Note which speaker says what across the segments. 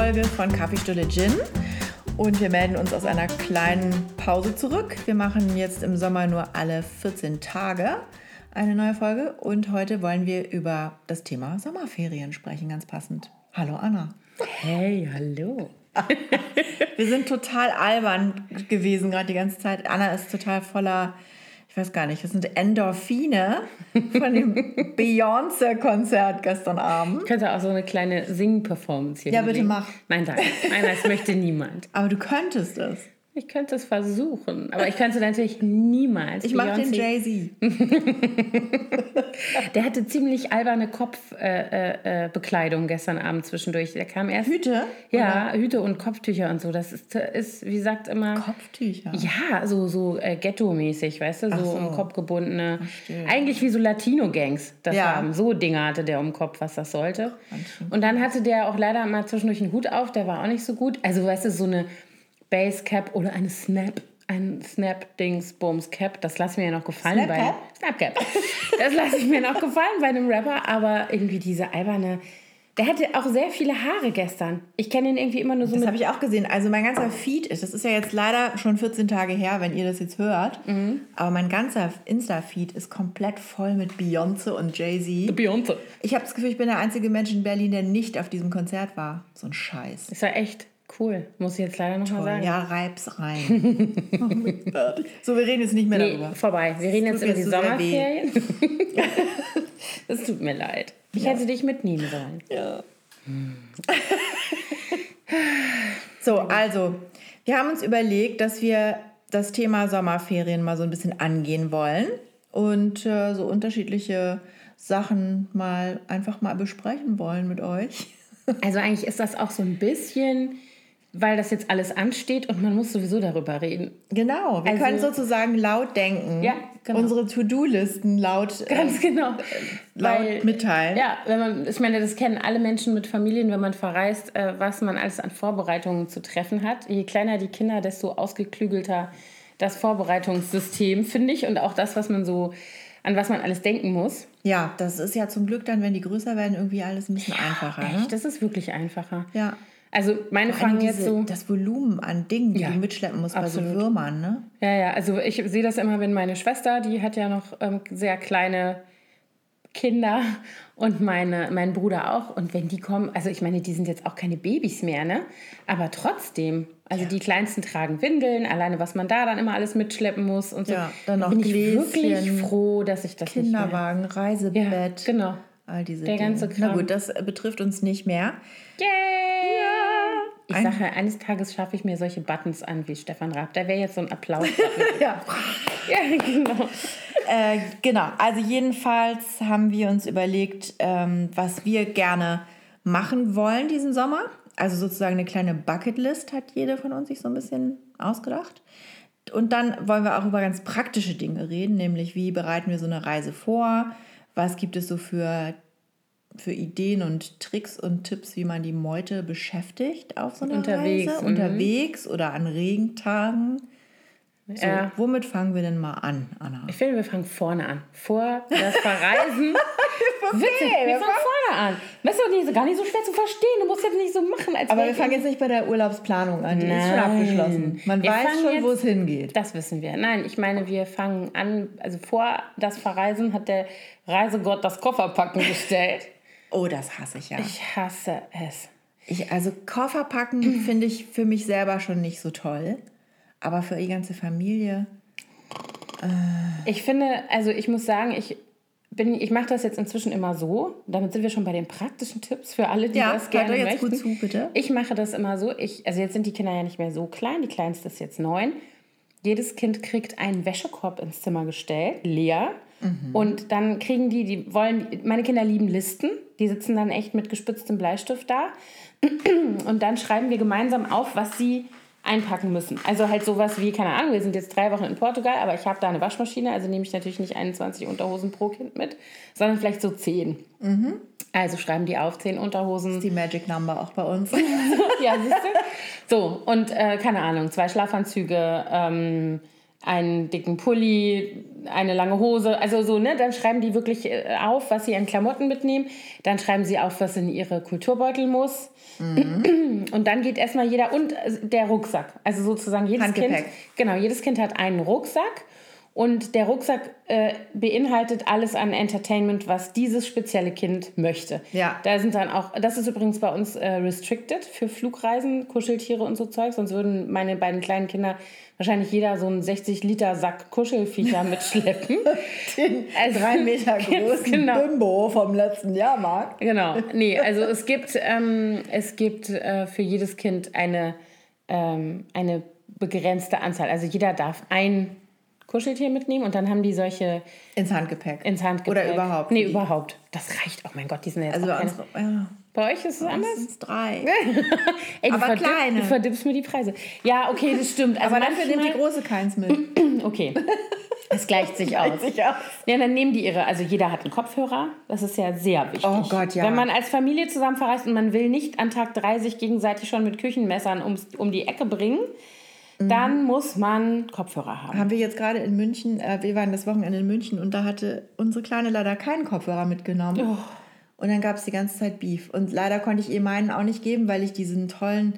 Speaker 1: Folge von Kaffeestunde Gin. Und wir melden uns aus einer kleinen Pause zurück. Wir machen jetzt im Sommer nur alle 14 Tage eine neue Folge. Und heute wollen wir über das Thema Sommerferien sprechen, ganz passend. Hallo Anna.
Speaker 2: Hey, hallo.
Speaker 1: wir sind total albern gewesen gerade die ganze Zeit. Anna ist total voller ich weiß gar nicht, das sind Endorphine von dem Beyoncé-Konzert gestern Abend.
Speaker 2: Ich könnte auch so eine kleine Sing-Performance hier
Speaker 1: Ja, bitte mach.
Speaker 2: Nein, danke. Nein, das möchte niemand.
Speaker 1: Aber du könntest es.
Speaker 2: Ich könnte es versuchen, aber ich könnte natürlich niemals.
Speaker 1: Ich mache den Jay-Z.
Speaker 2: der hatte ziemlich alberne Kopfbekleidung äh, äh, gestern Abend zwischendurch. Der kam erst.
Speaker 1: Hüte?
Speaker 2: Ja, oder? Hüte und Kopftücher und so. Das ist, ist wie sagt immer.
Speaker 1: Kopftücher?
Speaker 2: Ja, so, so äh, Ghetto-mäßig, weißt du? So, so, um Kopf gebundene. Eigentlich wie so Latino-Gangs das ja. haben. So Dinge hatte der um Kopf, was das sollte. Und dann hatte der auch leider mal zwischendurch einen Hut auf, der war auch nicht so gut. Also, weißt du, so eine Basecap oder eine Snap ein Snap-Dings-Bums-Cap. Das lasse ich mir ja noch gefallen.
Speaker 1: Snap-Cap?
Speaker 2: Snap-Cap. Das lasse ich mir noch gefallen bei einem Rapper. Aber irgendwie diese alberne... Der hatte auch sehr viele Haare gestern. Ich kenne ihn irgendwie immer nur so
Speaker 1: Das habe ich auch gesehen. Also mein ganzer Feed ist, das ist ja jetzt leider schon 14 Tage her, wenn ihr das jetzt hört. Mhm. Aber mein ganzer Insta-Feed ist komplett voll mit Beyoncé und Jay-Z.
Speaker 2: Beyoncé.
Speaker 1: Ich habe das Gefühl, ich bin der einzige Mensch in Berlin, der nicht auf diesem Konzert war. So ein Scheiß.
Speaker 2: Das war echt Cool, muss ich jetzt leider noch mal sagen.
Speaker 1: Ja, reib's rein. so, wir reden jetzt nicht mehr
Speaker 2: nee,
Speaker 1: darüber.
Speaker 2: vorbei. Wir reden jetzt über die Sommerferien. Es tut mir leid. Ich ja. hätte dich mitnehmen sollen.
Speaker 1: Ja. so, also, wir haben uns überlegt, dass wir das Thema Sommerferien mal so ein bisschen angehen wollen und äh, so unterschiedliche Sachen mal einfach mal besprechen wollen mit euch.
Speaker 2: Also eigentlich ist das auch so ein bisschen weil das jetzt alles ansteht und man muss sowieso darüber reden.
Speaker 1: Genau, wir also, können sozusagen laut denken.
Speaker 2: Ja, genau.
Speaker 1: Unsere To-Do-Listen laut,
Speaker 2: äh, Ganz genau.
Speaker 1: laut weil, mitteilen.
Speaker 2: Ja, wenn man, ich meine, das kennen alle Menschen mit Familien, wenn man verreist, äh, was man alles an Vorbereitungen zu treffen hat. Je kleiner die Kinder, desto ausgeklügelter das Vorbereitungssystem, finde ich. Und auch das, was man so an was man alles denken muss.
Speaker 1: Ja, das ist ja zum Glück dann, wenn die größer werden, irgendwie alles ein bisschen ja, einfacher.
Speaker 2: Echt, ne? das ist wirklich einfacher.
Speaker 1: Ja.
Speaker 2: Also meine fangen jetzt so.
Speaker 1: Das Volumen an Dingen, die ja, du mitschleppen musst absolut. bei so Würmern, ne?
Speaker 2: Ja, ja, also ich sehe das immer, wenn meine Schwester, die hat ja noch ähm, sehr kleine Kinder und meine, mein Bruder auch. Und wenn die kommen, also ich meine, die sind jetzt auch keine Babys mehr, ne? Aber trotzdem, also ja. die Kleinsten tragen Windeln, alleine was man da dann immer alles mitschleppen muss und so.
Speaker 1: Ja, dann noch
Speaker 2: bin
Speaker 1: Gläschen,
Speaker 2: ich wirklich froh, dass ich das
Speaker 1: Kinderwagen,
Speaker 2: nicht
Speaker 1: mehr. Reisebett.
Speaker 2: Ja, genau.
Speaker 1: All diese
Speaker 2: Der
Speaker 1: Dinge.
Speaker 2: ganze Kram.
Speaker 1: Na gut, das betrifft uns nicht mehr.
Speaker 2: Yay! Ja. Ich ein sage, eines Tages schaffe ich mir solche Buttons an wie Stefan Raab. Da wäre jetzt so ein Applaus.
Speaker 1: ja.
Speaker 2: ja, genau.
Speaker 1: Äh, genau, also jedenfalls haben wir uns überlegt, ähm, was wir gerne machen wollen diesen Sommer. Also sozusagen eine kleine Bucketlist hat jeder von uns sich so ein bisschen ausgedacht. Und dann wollen wir auch über ganz praktische Dinge reden, nämlich wie bereiten wir so eine Reise vor, was gibt es so für, für Ideen und Tricks und Tipps, wie man die Meute beschäftigt auf so einer
Speaker 2: unterwegs,
Speaker 1: Reise? Unterwegs mhm. oder an Regentagen. So, ja. Womit fangen wir denn mal an, Anna?
Speaker 2: Ich finde, wir fangen vorne an. Vor das Verreisen.
Speaker 1: Witzig,
Speaker 2: wir, wir fangen vorne an. Das ist doch nicht, gar nicht so schwer zu verstehen. Du musst jetzt nicht so machen. Als
Speaker 1: Aber wir fangen jetzt nicht bei der Urlaubsplanung an. Die Nein. ist schon abgeschlossen. Man wir weiß schon, wo es hingeht.
Speaker 2: Das wissen wir. Nein, ich meine, wir fangen an. Also vor das Verreisen hat der Reisegott das Kofferpacken gestellt.
Speaker 1: Oh, das hasse ich ja.
Speaker 2: Ich hasse es.
Speaker 1: Ich, also Kofferpacken finde ich für mich selber schon nicht so toll. Aber für die ganze Familie.
Speaker 2: Äh ich finde, also ich muss sagen, ich bin, ich mache das jetzt inzwischen immer so. Damit sind wir schon bei den praktischen Tipps für alle, die ja, das gerne jetzt möchten.
Speaker 1: Gut zu, bitte.
Speaker 2: Ich mache das immer so. Ich, also jetzt sind die Kinder ja nicht mehr so klein. Die kleinste ist jetzt neun. Jedes Kind kriegt einen Wäschekorb ins Zimmer gestellt, leer. Mhm. Und dann kriegen die, die wollen, meine Kinder lieben Listen. Die sitzen dann echt mit gespitztem Bleistift da. Und dann schreiben wir gemeinsam auf, was sie einpacken müssen. Also halt sowas wie, keine Ahnung, wir sind jetzt drei Wochen in Portugal, aber ich habe da eine Waschmaschine, also nehme ich natürlich nicht 21 Unterhosen pro Kind mit, sondern vielleicht so 10. Mhm. Also schreiben die auf 10 Unterhosen.
Speaker 1: Das ist die Magic Number auch bei uns.
Speaker 2: ja, siehst du? So, und äh, keine Ahnung, zwei Schlafanzüge, ähm, einen dicken Pulli, eine lange Hose, also so, ne? Dann schreiben die wirklich äh, auf, was sie an Klamotten mitnehmen. Dann schreiben sie auf, was in ihre Kulturbeutel muss. Mhm. Und dann geht erstmal jeder und äh, der Rucksack. Also sozusagen jedes Kind. Genau, jedes Kind hat einen Rucksack und der Rucksack äh, beinhaltet alles an Entertainment, was dieses spezielle Kind möchte. Ja. Da sind dann auch, das ist übrigens bei uns äh, restricted für Flugreisen, Kuscheltiere und so Zeug. Sonst würden meine beiden kleinen Kinder wahrscheinlich jeder so einen 60 Liter Sack Kuschelviecher mitschleppen.
Speaker 1: Den also, drei Meter großen genau. Bimbo vom letzten Jahrmarkt.
Speaker 2: Genau. Nee, also es gibt, ähm, es gibt äh, für jedes Kind eine, ähm, eine begrenzte Anzahl. Also jeder darf ein Kuscheltier mitnehmen und dann haben die solche.
Speaker 1: Ins Handgepäck.
Speaker 2: Ins Handgepäck.
Speaker 1: Oder überhaupt.
Speaker 2: Nee, überhaupt. Das reicht. Oh mein Gott, die sind jetzt. Also unsere, ja. Bei euch ist es anders? Es
Speaker 1: drei.
Speaker 2: Ey, Aber kleine. Du verdippst mir die Preise. Ja, okay, das stimmt.
Speaker 1: Also Aber dafür nimmt die große keins mit.
Speaker 2: okay. Es gleicht sich aus. Gleicht sich aus. Ja, dann nehmen die ihre. Also jeder hat einen Kopfhörer. Das ist ja sehr wichtig.
Speaker 1: Oh Gott, ja.
Speaker 2: Wenn man als Familie zusammen verreist und man will nicht an Tag drei sich gegenseitig schon mit Küchenmessern ums, um die Ecke bringen, dann muss man Kopfhörer haben.
Speaker 1: Haben wir jetzt gerade in München, äh, wir waren das Wochenende in München und da hatte unsere Kleine leider keinen Kopfhörer mitgenommen. Oh. Und dann gab es die ganze Zeit Beef. Und leider konnte ich ihr meinen auch nicht geben, weil ich diesen tollen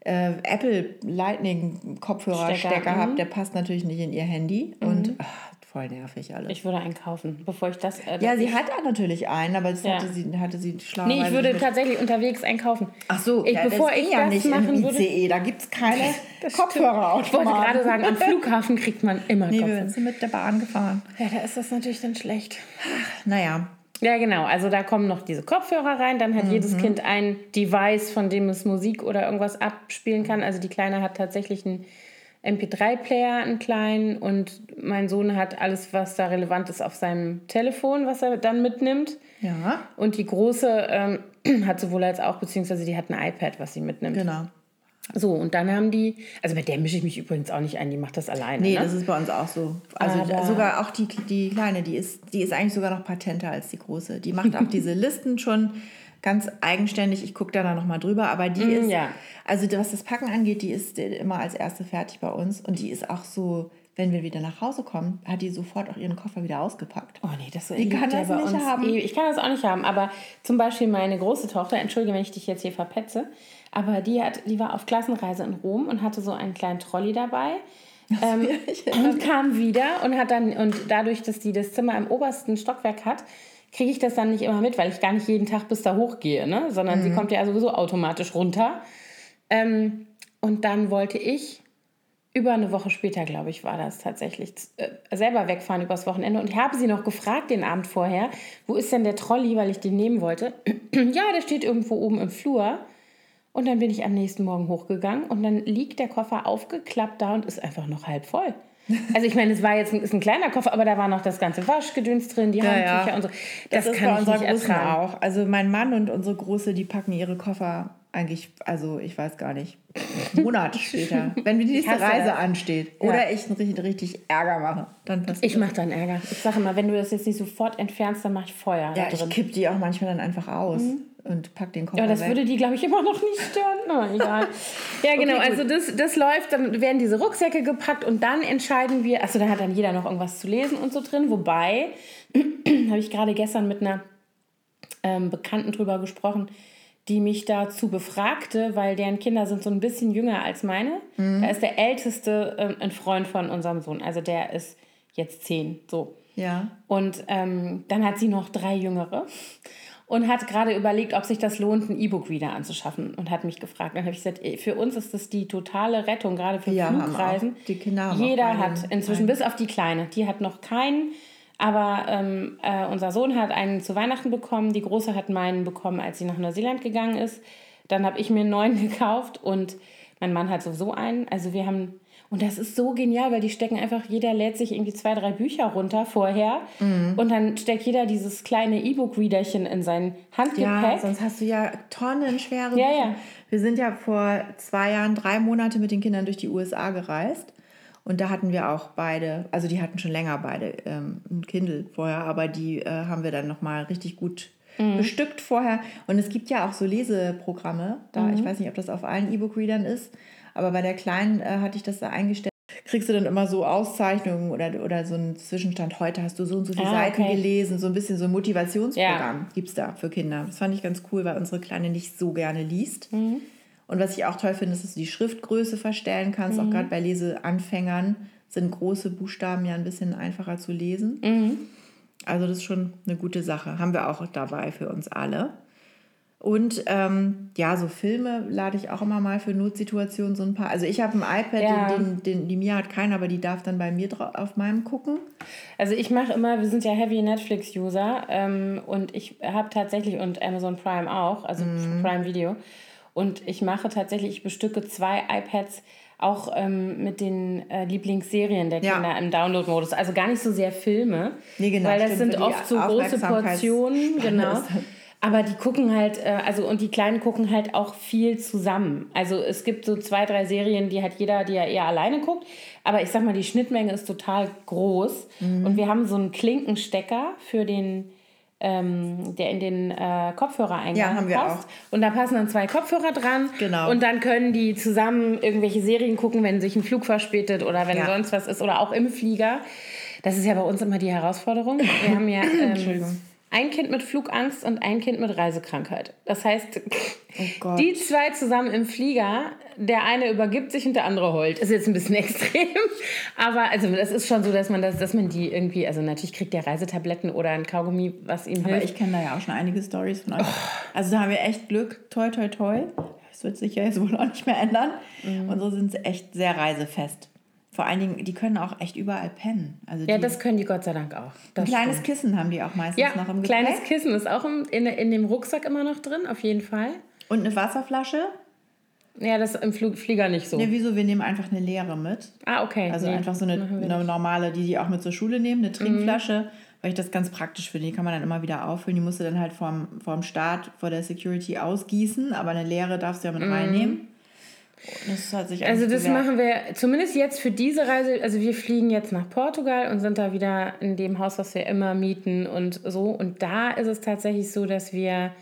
Speaker 1: äh, Apple Lightning Kopfhörerstecker habe. Mhm. Der passt natürlich nicht in ihr Handy. Mhm. Und ach, voll nervig alles.
Speaker 2: Ich würde einen kaufen, bevor ich das. Äh,
Speaker 1: ja, sie hat natürlich einen, aber das ja. hatte sie, hatte sie
Speaker 2: schlau. Nee, ich würde tatsächlich unterwegs einen kaufen.
Speaker 1: Ach so,
Speaker 2: ich, ja, bevor ich ja das nicht machen
Speaker 1: im ICE, da gibt es keine Kopfhörer.
Speaker 2: Ich wollte gerade sagen, am Flughafen kriegt man immer
Speaker 1: nee, Kopfhörer. wir sind mit der Bahn gefahren.
Speaker 2: Ja, da ist das natürlich dann schlecht.
Speaker 1: Ach, naja.
Speaker 2: Ja, genau. Also da kommen noch diese Kopfhörer rein. Dann hat mhm. jedes Kind ein Device, von dem es Musik oder irgendwas abspielen kann. Also die Kleine hat tatsächlich einen MP3-Player, einen kleinen. Und mein Sohn hat alles, was da relevant ist, auf seinem Telefon, was er dann mitnimmt.
Speaker 1: Ja.
Speaker 2: Und die Große ähm, hat sowohl als auch, beziehungsweise die hat ein iPad, was sie mitnimmt.
Speaker 1: Genau.
Speaker 2: So, und dann haben die, also mit der mische ich mich übrigens auch nicht ein, die macht das alleine.
Speaker 1: Nee,
Speaker 2: ne?
Speaker 1: das ist bei uns auch so. Also Aber sogar auch die, die Kleine, die ist, die ist eigentlich sogar noch patenter als die Große. Die macht auch diese Listen schon ganz eigenständig. Ich gucke da dann nochmal drüber, aber die mm, ist, ja. also was das Packen angeht, die ist immer als erste fertig bei uns und die ist auch so, wenn wir wieder nach Hause kommen, hat die sofort auch ihren Koffer wieder ausgepackt.
Speaker 2: Oh nee, das die kann das nicht haben. Ich kann das auch nicht haben, aber zum Beispiel meine große Tochter, entschuldige, wenn ich dich jetzt hier verpetze, aber die, hat, die war auf Klassenreise in Rom und hatte so einen kleinen Trolley dabei. Ähm, und kam wieder und hat dann, und dadurch, dass die das Zimmer im obersten Stockwerk hat, kriege ich das dann nicht immer mit, weil ich gar nicht jeden Tag bis da hochgehe, ne? sondern mhm. sie kommt ja sowieso automatisch runter. Ähm, und dann wollte ich über eine Woche später, glaube ich, war das tatsächlich, äh, selber wegfahren übers Wochenende. Und ich habe sie noch gefragt den Abend vorher, wo ist denn der Trolley, weil ich den nehmen wollte. ja, der steht irgendwo oben im Flur. Und dann bin ich am nächsten Morgen hochgegangen und dann liegt der Koffer aufgeklappt da und ist einfach noch halb voll. Also ich meine, es war jetzt ein, ist ein kleiner Koffer, aber da war noch das ganze Waschgedöns drin, die ja, Handtücher ja. und so.
Speaker 1: Das, das kann ich nicht ertragen. auch. Also mein Mann und unsere Große, die packen ihre Koffer eigentlich, also ich weiß gar nicht, Monate später, wenn die nächste Reise das. ansteht. Ja. Oder ich richtig, richtig Ärger mache, dann
Speaker 2: passiert Ich mache dann Ärger. Ich sage immer, wenn du das jetzt nicht sofort entfernst, dann mache ich Feuer.
Speaker 1: Ja, ich kipp die auch manchmal dann einfach aus. Mhm und pack den Koffer
Speaker 2: Ja, das weg. würde die, glaube ich, immer noch nicht stören. Na, egal. ja, genau. Okay, also das, das läuft, dann werden diese Rucksäcke gepackt und dann entscheiden wir, also da hat dann jeder noch irgendwas zu lesen und so drin. Wobei, habe ich gerade gestern mit einer ähm, Bekannten drüber gesprochen, die mich dazu befragte, weil deren Kinder sind so ein bisschen jünger als meine. Mhm. Da ist der Älteste ähm, ein Freund von unserem Sohn. Also der ist jetzt zehn. So.
Speaker 1: Ja.
Speaker 2: Und ähm, dann hat sie noch drei Jüngere und hat gerade überlegt, ob sich das lohnt, ein E-Book wieder anzuschaffen und hat mich gefragt. Dann habe ich gesagt, für uns ist das die totale Rettung, gerade für ja, Flugreisen.
Speaker 1: Die Kinder haben
Speaker 2: Jeder hat inzwischen, einen. bis auf die Kleine, die hat noch keinen. Aber ähm, äh, unser Sohn hat einen zu Weihnachten bekommen, die Große hat meinen bekommen, als sie nach Neuseeland gegangen ist. Dann habe ich mir einen neuen gekauft und mein Mann hat sowieso einen. Also wir haben und das ist so genial, weil die stecken einfach, jeder lädt sich irgendwie zwei, drei Bücher runter vorher mhm. und dann steckt jeder dieses kleine E-Book-Readerchen in sein Handgepäck. Ja,
Speaker 1: sonst hast du ja tonnenschwere
Speaker 2: ja, Ja.
Speaker 1: Wir sind ja vor zwei Jahren drei Monate mit den Kindern durch die USA gereist. Und da hatten wir auch beide, also die hatten schon länger beide ähm, ein Kindle vorher, aber die äh, haben wir dann nochmal richtig gut mhm. bestückt vorher. Und es gibt ja auch so Leseprogramme, da mhm. ich weiß nicht, ob das auf allen E-Book-Readern ist, aber bei der Kleinen äh, hatte ich das da eingestellt. kriegst du dann immer so Auszeichnungen oder, oder so einen Zwischenstand. Heute hast du so und so viele
Speaker 2: Ah,
Speaker 1: Seiten
Speaker 2: okay.
Speaker 1: gelesen. So ein bisschen so ein Motivationsprogramm gibt es da für Kinder. Das fand ich ganz cool, weil unsere Kleine nicht so gerne liest.
Speaker 2: Mhm.
Speaker 1: Und was ich auch toll finde, ist, dass du die Schriftgröße verstellen kannst.
Speaker 2: Mhm.
Speaker 1: Auch gerade bei Leseanfängern sind große Buchstaben ja ein bisschen einfacher zu lesen.
Speaker 2: Mhm.
Speaker 1: Also das ist schon eine gute Sache. Haben wir auch dabei für uns alle. Und ähm, ja, so Filme lade ich auch immer mal für Notsituationen so ein paar. Also ich habe ein iPad,
Speaker 2: Ja.
Speaker 1: den, den, den, die Mia hat keinen, aber die darf dann bei mir auf meinem gucken.
Speaker 2: Also ich mache immer, wir sind ja Heavy Netflix-User ähm, und ich habe tatsächlich, und Amazon Prime auch, also Prime Video, und ich mache tatsächlich, ich bestücke zwei iPads auch ähm, mit den äh, Lieblingsserien der
Speaker 1: Ja.
Speaker 2: Kinder im Download-Modus. Also gar nicht so sehr Filme,
Speaker 1: Nee, genau,
Speaker 2: weil das
Speaker 1: stimmt,
Speaker 2: sind oft so große Portionen, genau. Aber die gucken halt, äh, also und die Kleinen gucken halt auch viel zusammen. Also es gibt so zwei, drei Serien, die hat jeder, die er eher alleine guckt. Aber ich sag mal, die Schnittmenge ist total groß.
Speaker 1: Mhm.
Speaker 2: Und wir haben so einen Klinkenstecker für den, ähm, der in den äh, Kopfhörereingang
Speaker 1: Ja, haben wir
Speaker 2: passt. Und da passen dann zwei Kopfhörer dran.
Speaker 1: Genau.
Speaker 2: Und dann können die zusammen irgendwelche Serien gucken, wenn sich ein Flug verspätet oder wenn
Speaker 1: Ja.
Speaker 2: sonst was ist oder auch im Flieger. Das ist ja bei uns immer die Herausforderung. Wir haben ja ähm,
Speaker 1: Entschuldigung.
Speaker 2: Ein Kind mit Flugangst und ein Kind mit Reisekrankheit. Das heißt,
Speaker 1: Oh
Speaker 2: die zwei zusammen im Flieger, der eine übergibt sich und der andere heult. Ist jetzt ein bisschen extrem, aber also das ist schon so, dass man das, dass man die irgendwie, also natürlich kriegt der Reisetabletten oder ein Kaugummi, was ihm
Speaker 1: Aber
Speaker 2: hilft.
Speaker 1: ich kenne da ja auch schon einige Stories von euch. Also da haben wir echt Glück. Toi, toi, toi. Das wird sich ja jetzt wohl auch nicht mehr ändern.
Speaker 2: Mhm.
Speaker 1: Unsere sind echt sehr reisefest. Vor allen Dingen, die können auch echt überall pennen. Also
Speaker 2: ja, das können die Gott sei Dank auch. Das
Speaker 1: ein kleines
Speaker 2: stimmt.
Speaker 1: Kissen haben die auch meistens
Speaker 2: ja,
Speaker 1: noch im
Speaker 2: kleines
Speaker 1: Gepäck.
Speaker 2: Kissen ist auch im, in, in dem Rucksack immer noch drin, auf jeden Fall.
Speaker 1: Und eine Wasserflasche.
Speaker 2: Ja, das ist im Flug, Flieger nicht so.
Speaker 1: Ne, wieso? Wir nehmen einfach eine leere mit.
Speaker 2: ah, okay.
Speaker 1: Also
Speaker 2: Nee,
Speaker 1: einfach so eine, eine normale, die die auch mit zur Schule nehmen, eine Trinkflasche,
Speaker 2: Mhm.
Speaker 1: weil ich das ganz praktisch finde. Die kann man dann immer wieder auffüllen. Die musst du dann halt vorm, vorm Start, vor der Security ausgießen, aber eine leere darfst du ja mit reinnehmen. Das hat sich.
Speaker 2: Also das
Speaker 1: bewährt.
Speaker 2: machen wir zumindest jetzt für diese Reise. Also wir fliegen jetzt nach Portugal und sind da wieder in dem Haus, was wir immer mieten und so. Und da ist es tatsächlich so, dass wir,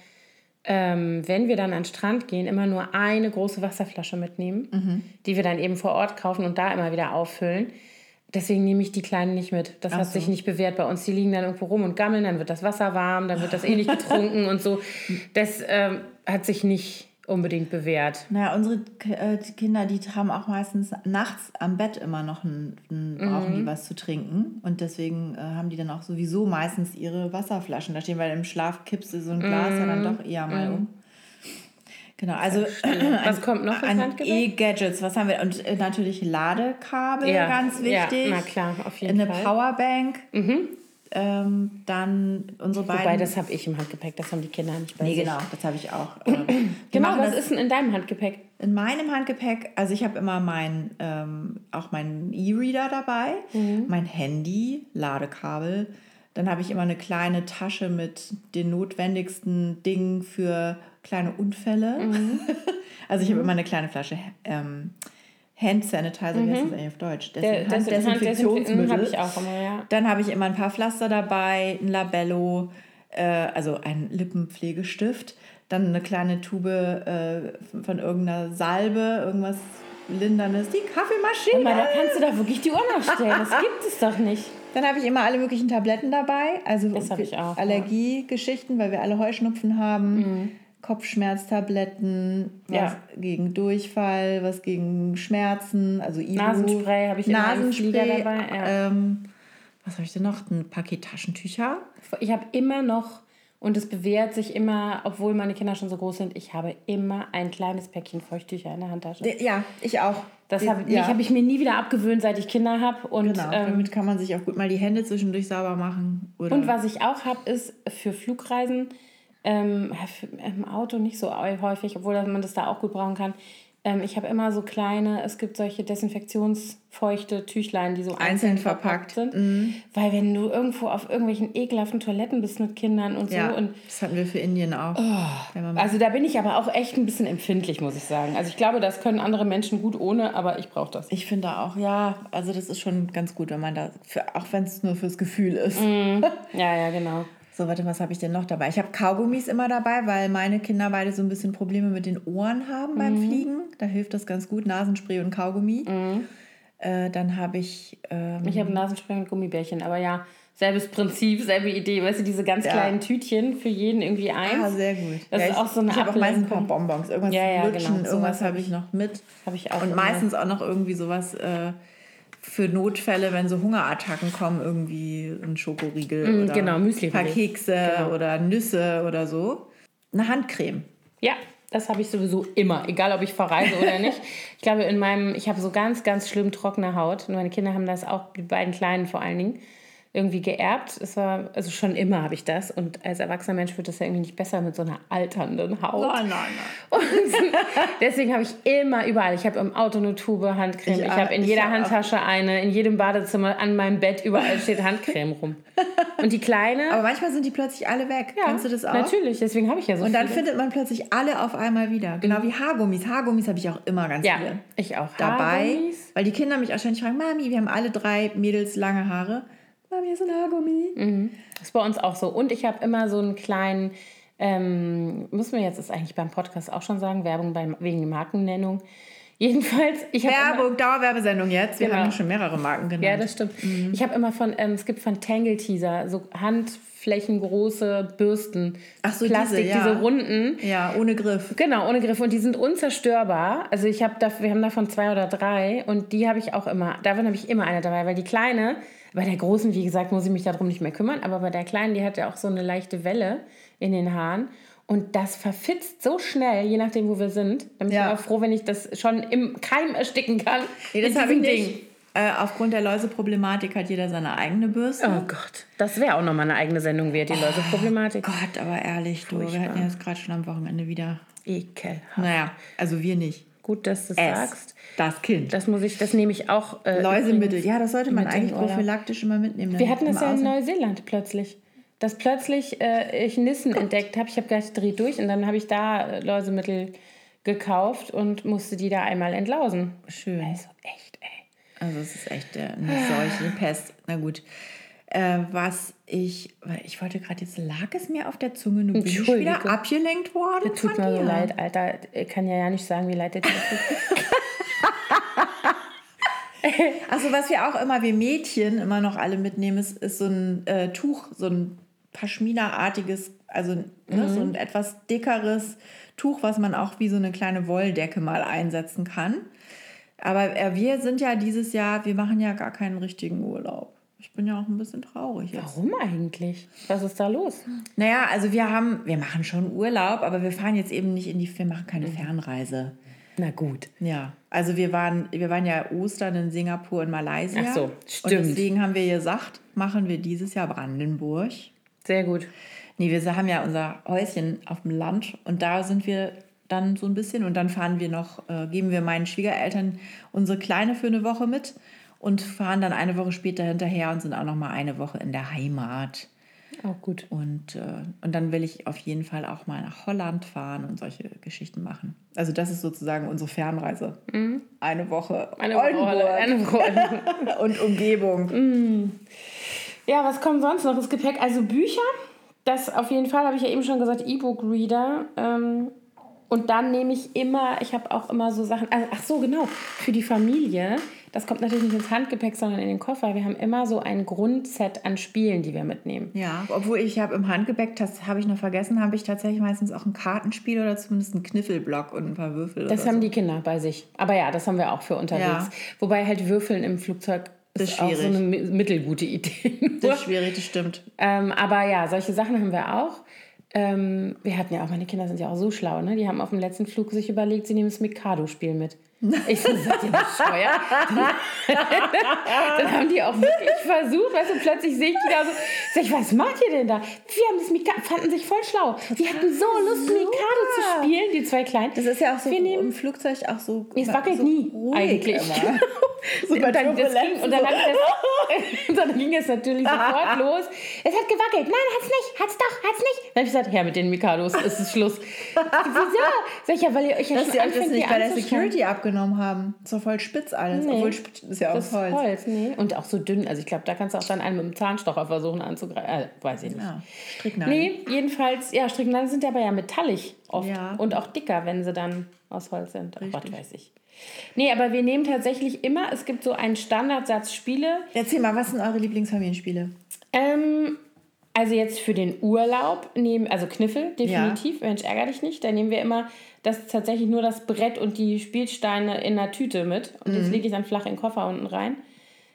Speaker 2: ähm, wenn wir dann an den Strand gehen, immer nur eine große Wasserflasche mitnehmen,
Speaker 1: Mhm.
Speaker 2: die wir dann eben vor Ort kaufen und da immer wieder auffüllen. Deswegen nehme ich die Kleinen nicht mit. Das hat
Speaker 1: so.
Speaker 2: sich nicht bewährt bei uns. Die liegen dann irgendwo rum und gammeln, dann wird das Wasser warm, dann wird das eh nicht getrunken und so. Das ähm, hat sich nicht unbedingt bewährt.
Speaker 1: Naja, unsere äh, Kinder, die haben auch meistens nachts am Bett immer noch ein, ein, brauchen
Speaker 2: Mhm.
Speaker 1: die was zu trinken. Und deswegen äh, haben die dann auch sowieso meistens ihre Wasserflaschen da stehen, weil im Schlaf kippst du so ein Glas ja
Speaker 2: Mhm.
Speaker 1: dann doch eher mal um. Genau, also
Speaker 2: Was kommt noch
Speaker 1: an? E-Gadgets, was haben wir? Und äh, natürlich Ladekabel, ganz wichtig.
Speaker 2: Ja, na klar, auf jeden
Speaker 1: Eine
Speaker 2: Fall. Mhm.
Speaker 1: Powerbank. Ähm, dann unsere beiden.
Speaker 2: Wobei, das habe ich im Handgepäck, das haben die Kinder nicht bei
Speaker 1: nee,
Speaker 2: sich.
Speaker 1: genau, das habe ich auch. Ähm,
Speaker 2: Genau, was ist denn in deinem Handgepäck?
Speaker 1: in meinem Handgepäck, also ich habe immer mein, ähm, auch meinen E-Reader dabei, mein Handy, Ladekabel. Dann habe ich immer eine kleine Tasche mit den notwendigsten Dingen für kleine Unfälle. also ich habe immer eine kleine Flasche ähm, Hand Sanitizer, wie heißt das eigentlich auf Deutsch? Desin-
Speaker 2: das
Speaker 1: Handdesinfektionsmittel.
Speaker 2: habe ich auch immer, ja.
Speaker 1: Dann habe ich immer ein paar Pflaster dabei, ein Labello, äh, also ein Lippenpflegestift, dann eine kleine Tube äh, von irgendeiner Salbe, irgendwas Linderndes, die Kaffeemaschine.
Speaker 2: Aber da kannst du doch wirklich die Uhr nachstellen. Das gibt es doch nicht.
Speaker 1: Dann habe ich immer alle möglichen Tabletten dabei, also
Speaker 2: auch, ja.
Speaker 1: Allergiegeschichten, weil wir alle Heuschnupfen haben. Kopfschmerztabletten,
Speaker 2: Ja.
Speaker 1: was gegen Durchfall, was gegen Schmerzen, also Ibu,
Speaker 2: Nasenspray habe ich immer im
Speaker 1: Nasenspray,
Speaker 2: dabei, ja.
Speaker 1: ähm, was habe ich denn noch? Ein Paket Taschentücher.
Speaker 2: Ich habe immer noch, und es bewährt sich immer, obwohl meine Kinder schon so groß sind, ich habe immer ein kleines Päckchen Feuchttücher in der Handtasche.
Speaker 1: Ja, ich auch.
Speaker 2: Das habe
Speaker 1: ja.
Speaker 2: hab ich mir nie wieder abgewöhnt, seit ich Kinder habe. Und,
Speaker 1: Genau,
Speaker 2: ähm,
Speaker 1: damit kann man sich auch gut mal die Hände zwischendurch sauber machen. Oder
Speaker 2: Und was ich auch habe, ist für Flugreisen, ähm, im Auto nicht so häufig, obwohl man das da auch gut brauchen kann. Ähm, ich habe immer so kleine, es gibt solche desinfektionsfeuchte Tüchlein, die so einzeln,
Speaker 1: Einzeln
Speaker 2: verpackt,
Speaker 1: verpackt. Mhm.
Speaker 2: sind. Weil wenn du irgendwo auf irgendwelchen ekelhaften Toiletten bist mit Kindern und
Speaker 1: ja,
Speaker 2: so. Und
Speaker 1: das hatten wir für Indien auch. Man
Speaker 2: also da bin ich aber auch echt ein bisschen empfindlich, muss ich sagen. Also ich glaube, das können andere Menschen gut ohne, aber ich brauche das.
Speaker 1: ich finde auch, ja, also das ist schon ganz gut, wenn man da, für, auch wenn es nur fürs Gefühl ist.
Speaker 2: Ja, ja, genau.
Speaker 1: So, warte, was habe ich denn noch dabei? Ich habe Kaugummis immer dabei, weil meine Kinder beide so ein bisschen Probleme mit den Ohren haben beim Fliegen. Da hilft das ganz gut, Nasenspray und Kaugummi. Äh, dann habe ich. Ähm,
Speaker 2: Ich habe Nasenspray mit Gummibärchen, aber ja, selbes Prinzip, selbe Idee. Weißt du, diese ganz
Speaker 1: Ja.
Speaker 2: kleinen Tütchen für jeden irgendwie eins.
Speaker 1: ah, sehr gut.
Speaker 2: Das
Speaker 1: Ja,
Speaker 2: ist
Speaker 1: ich,
Speaker 2: auch so eine
Speaker 1: Ich habe auch meistens ein paar. Bonbons. Irgendwas
Speaker 2: Ja, ja,
Speaker 1: Lutschen,
Speaker 2: genau.
Speaker 1: irgendwas habe ich noch mit.
Speaker 2: Habe ich auch.
Speaker 1: Und meistens auch noch irgendwie sowas äh, für Notfälle, wenn so Hungerattacken kommen, irgendwie ein Schokoriegel
Speaker 2: Mm,
Speaker 1: oder
Speaker 2: genau,
Speaker 1: ein paar. Kekse
Speaker 2: Genau.
Speaker 1: oder Nüsse oder so. Eine Handcreme.
Speaker 2: Ja, das habe ich sowieso immer, egal ob ich verreise oder nicht. Ich glaube, in meinem, ich habe so ganz, ganz schlimm trockene Haut. Und meine Kinder haben das auch, die beiden Kleinen vor allen Dingen, irgendwie geerbt. Es war, also schon immer habe ich das. Und als erwachsener Mensch wird das ja irgendwie nicht besser mit so einer alternden Haut.
Speaker 1: nein, nein.
Speaker 2: Und deswegen habe ich immer überall, ich habe im Auto eine Tube Handcreme, ich,
Speaker 1: Ich
Speaker 2: habe in
Speaker 1: auch,
Speaker 2: jeder
Speaker 1: ich auch.
Speaker 2: Handtasche eine, in jedem Badezimmer, an meinem Bett, überall steht Handcreme rum. Und die Kleine,
Speaker 1: Aber manchmal sind die plötzlich alle weg.
Speaker 2: ja,
Speaker 1: Kennst du das auch?
Speaker 2: Natürlich, deswegen habe ich ja so
Speaker 1: Und dann
Speaker 2: viele.
Speaker 1: findet man plötzlich alle auf einmal wieder. Genau wie Haargummis. Haargummis habe ich auch immer ganz
Speaker 2: Ja,
Speaker 1: viele
Speaker 2: ich auch.
Speaker 1: dabei.
Speaker 2: Haargummis.
Speaker 1: Weil die Kinder mich wahrscheinlich fragen, Mami, wir haben alle drei Mädels lange Haare. Mami, hier ist ein Haargummi.
Speaker 2: Das ist bei uns auch so. Und ich habe immer so einen kleinen, ähm, müssen wir jetzt, ist eigentlich beim Podcast auch schon sagen, Werbung beim, wegen der Markennennung. Jedenfalls, ich habe immer,
Speaker 1: Werbung, Dauerwerbesendung jetzt. Wir
Speaker 2: Genau.
Speaker 1: haben schon mehrere Marken genannt.
Speaker 2: Ja, das stimmt. Ich habe immer von, ähm, es gibt von Tangle Teaser so handflächengroße Bürsten.
Speaker 1: Ach so,
Speaker 2: Plastik,
Speaker 1: diese, ja.
Speaker 2: diese runden.
Speaker 1: ja, ohne Griff.
Speaker 2: Genau, ohne Griff. Und die sind unzerstörbar. Also ich habe da, wir haben davon zwei oder drei und die habe ich auch immer. Davon habe ich immer eine dabei, weil die kleine, bei der großen, wie gesagt, muss ich mich darum nicht mehr kümmern, aber bei der kleinen, die hat ja auch so eine leichte Welle in den Haaren. Und das verfitzt so schnell, je nachdem, wo wir sind. Da bin ich
Speaker 1: Ja.
Speaker 2: immer froh, wenn ich das schon im Keim ersticken kann.
Speaker 1: Nee, das habe ich nicht. Äh, aufgrund der Läuseproblematik hat jeder seine eigene Bürste.
Speaker 2: Oh Gott, das wäre auch nochmal eine eigene Sendung wert, die Läuseproblematik.
Speaker 1: Gott, aber ehrlich, du, wir hatten ja jetzt gerade schon am Wochenende wieder.
Speaker 2: Ekelhaft.
Speaker 1: Naja, also wir nicht.
Speaker 2: Gut, dass du es sagst.
Speaker 1: das Kind.
Speaker 2: Das muss ich, das nehme ich auch. Äh,
Speaker 1: Läusemittel. Ja, das sollte man eigentlich prophylaktisch immer mitnehmen.
Speaker 2: Wir hatten das ja in. Neuseeland plötzlich. Dass plötzlich äh, ich Nissen entdeckt habe. Ich habe gleich dreht durch und dann habe ich da äh, Läusemittel gekauft und musste die da einmal entlausen.
Speaker 1: Schön.
Speaker 2: Also echt, ey.
Speaker 1: Also es ist echt äh, eine Seuche, eine Pest. Na gut. Äh, was ich, weil ich wollte gerade jetzt, lag es mir auf der Zunge, nun bin ich wieder abgelenkt worden
Speaker 2: Tut
Speaker 1: von
Speaker 2: mir
Speaker 1: dir.
Speaker 2: so leid, Alter. Ich kann ja ja nicht sagen, wie leid der dir tut.
Speaker 1: Also was wir auch immer, wir Mädchen immer noch alle mitnehmen, ist, ist so ein äh, Tuch, so ein Paschmina-artiges, also ne, so ein etwas dickeres Tuch, was man auch wie so eine kleine Wolldecke mal einsetzen kann. Aber äh, wir sind ja dieses Jahr, wir machen ja gar keinen richtigen Urlaub. Ich bin ja auch ein bisschen traurig jetzt.
Speaker 2: Warum eigentlich? Was ist da los?
Speaker 1: Naja, also wir haben, wir machen schon Urlaub, aber wir fahren jetzt eben nicht in die, wir machen keine Fernreise.
Speaker 2: Na gut.
Speaker 1: Ja, also wir waren, wir waren ja Ostern in Singapur und Malaysia.
Speaker 2: Ach so,
Speaker 1: Und
Speaker 2: stimmt.
Speaker 1: deswegen haben wir gesagt, machen wir dieses Jahr Brandenburg.
Speaker 2: Sehr gut.
Speaker 1: Nee, wir haben ja unser Häuschen auf dem Land und da sind wir dann so ein bisschen und dann fahren wir noch, äh, geben wir meinen Schwiegereltern unsere Kleine für eine Woche mit und fahren dann eine Woche später hinterher und sind auch noch mal eine Woche in der Heimat.
Speaker 2: Auch gut.
Speaker 1: Und, äh, und dann will ich auf jeden Fall auch mal nach Holland fahren und solche Geschichten machen. Also das ist sozusagen unsere Fernreise. Eine Woche
Speaker 2: Mhm. Eine Woche
Speaker 1: Oldenburg
Speaker 2: Eine Woche.
Speaker 1: und Umgebung.
Speaker 2: Ja, was kommt sonst noch ins Gepäck? Also Bücher, das auf jeden Fall, habe ich ja eben schon gesagt, E-Book-Reader. Ähm, und dann nehme ich immer, ich habe auch immer so Sachen, also, ach so, genau, für die Familie, das kommt natürlich nicht ins Handgepäck, sondern in den Koffer. Wir haben immer so ein Grundset an Spielen, die wir mitnehmen.
Speaker 1: Ja, obwohl ich habe im Handgepäck, das habe ich noch vergessen, habe ich tatsächlich meistens auch ein Kartenspiel oder zumindest einen Kniffelblock und ein paar Würfel.
Speaker 2: Das haben
Speaker 1: so.
Speaker 2: die Kinder bei sich. Aber ja, das haben wir auch für unterwegs.
Speaker 1: Ja.
Speaker 2: Wobei halt Würfeln im Flugzeug
Speaker 1: Das
Speaker 2: ist
Speaker 1: ist
Speaker 2: auch so
Speaker 1: schwierig.
Speaker 2: eine mi- mittelgute Idee.
Speaker 1: Das ist schwierig, das stimmt.
Speaker 2: Ähm, aber ja, solche Sachen haben wir auch. Ähm, wir hatten ja auch, meine Kinder sind ja auch so schlau, ne? Die haben auf dem letzten Flug sich überlegt, sie nehmen das Mikado-Spiel mit. Ich so, seid ihr bescheuert? Dann haben die auch wirklich versucht, weißt du, plötzlich sehe ich die da so, sag ich, was macht ihr denn da? Wir haben das Mikado, fanden sich voll schlau. Die hatten so Lust, Mikado zu spielen, die zwei Kleinen.
Speaker 1: Das ist ja auch so
Speaker 2: Wir nehmen-
Speaker 1: im Flugzeug auch so.
Speaker 2: Es wackelt
Speaker 1: so
Speaker 2: nie, eigentlich.
Speaker 1: Immer.
Speaker 2: So und, dann, das ging, und dann, das, dann ging es natürlich sofort los. Es hat gewackelt. Nein, hat's nicht. Hat's doch, hat's nicht. Dann habe ich gesagt, Herr, mit den Mikados ist es Schluss. Wieso? Sag ich ja, weil ihr euch ja
Speaker 1: Dass
Speaker 2: schon
Speaker 1: euch das
Speaker 2: anfängt,
Speaker 1: nicht bei der. Security abgenommen haben. Ist doch voll spitz alles.
Speaker 2: Nee.
Speaker 1: Obwohl spitz ist ja
Speaker 2: Das
Speaker 1: aus Holz.
Speaker 2: Holz, nee. Und auch so dünn. Also ich glaube, da kannst du auch dann einen mit dem Zahnstocher versuchen anzugreifen. Äh, weiß ich nicht.
Speaker 1: Ja, Stricknadeln.
Speaker 2: Nee, jedenfalls, ja, Stricknadeln sind aber ja metallig oft.
Speaker 1: Ja.
Speaker 2: Und auch dicker, wenn sie dann aus Holz sind. Ach, was weiß ich. Nee, aber wir nehmen tatsächlich immer, es gibt so einen Standardsatz Spiele.
Speaker 1: Erzähl mal, was sind eure Lieblingsfamilienspiele?
Speaker 2: Ähm, also jetzt für den Urlaub nehmen, also Kniffel, definitiv, ja. Mensch, ärger dich nicht. Da nehmen wir immer das tatsächlich nur das Brett und die Spielsteine in einer Tüte mit. Und mhm. das lege ich dann flach in den Koffer unten rein.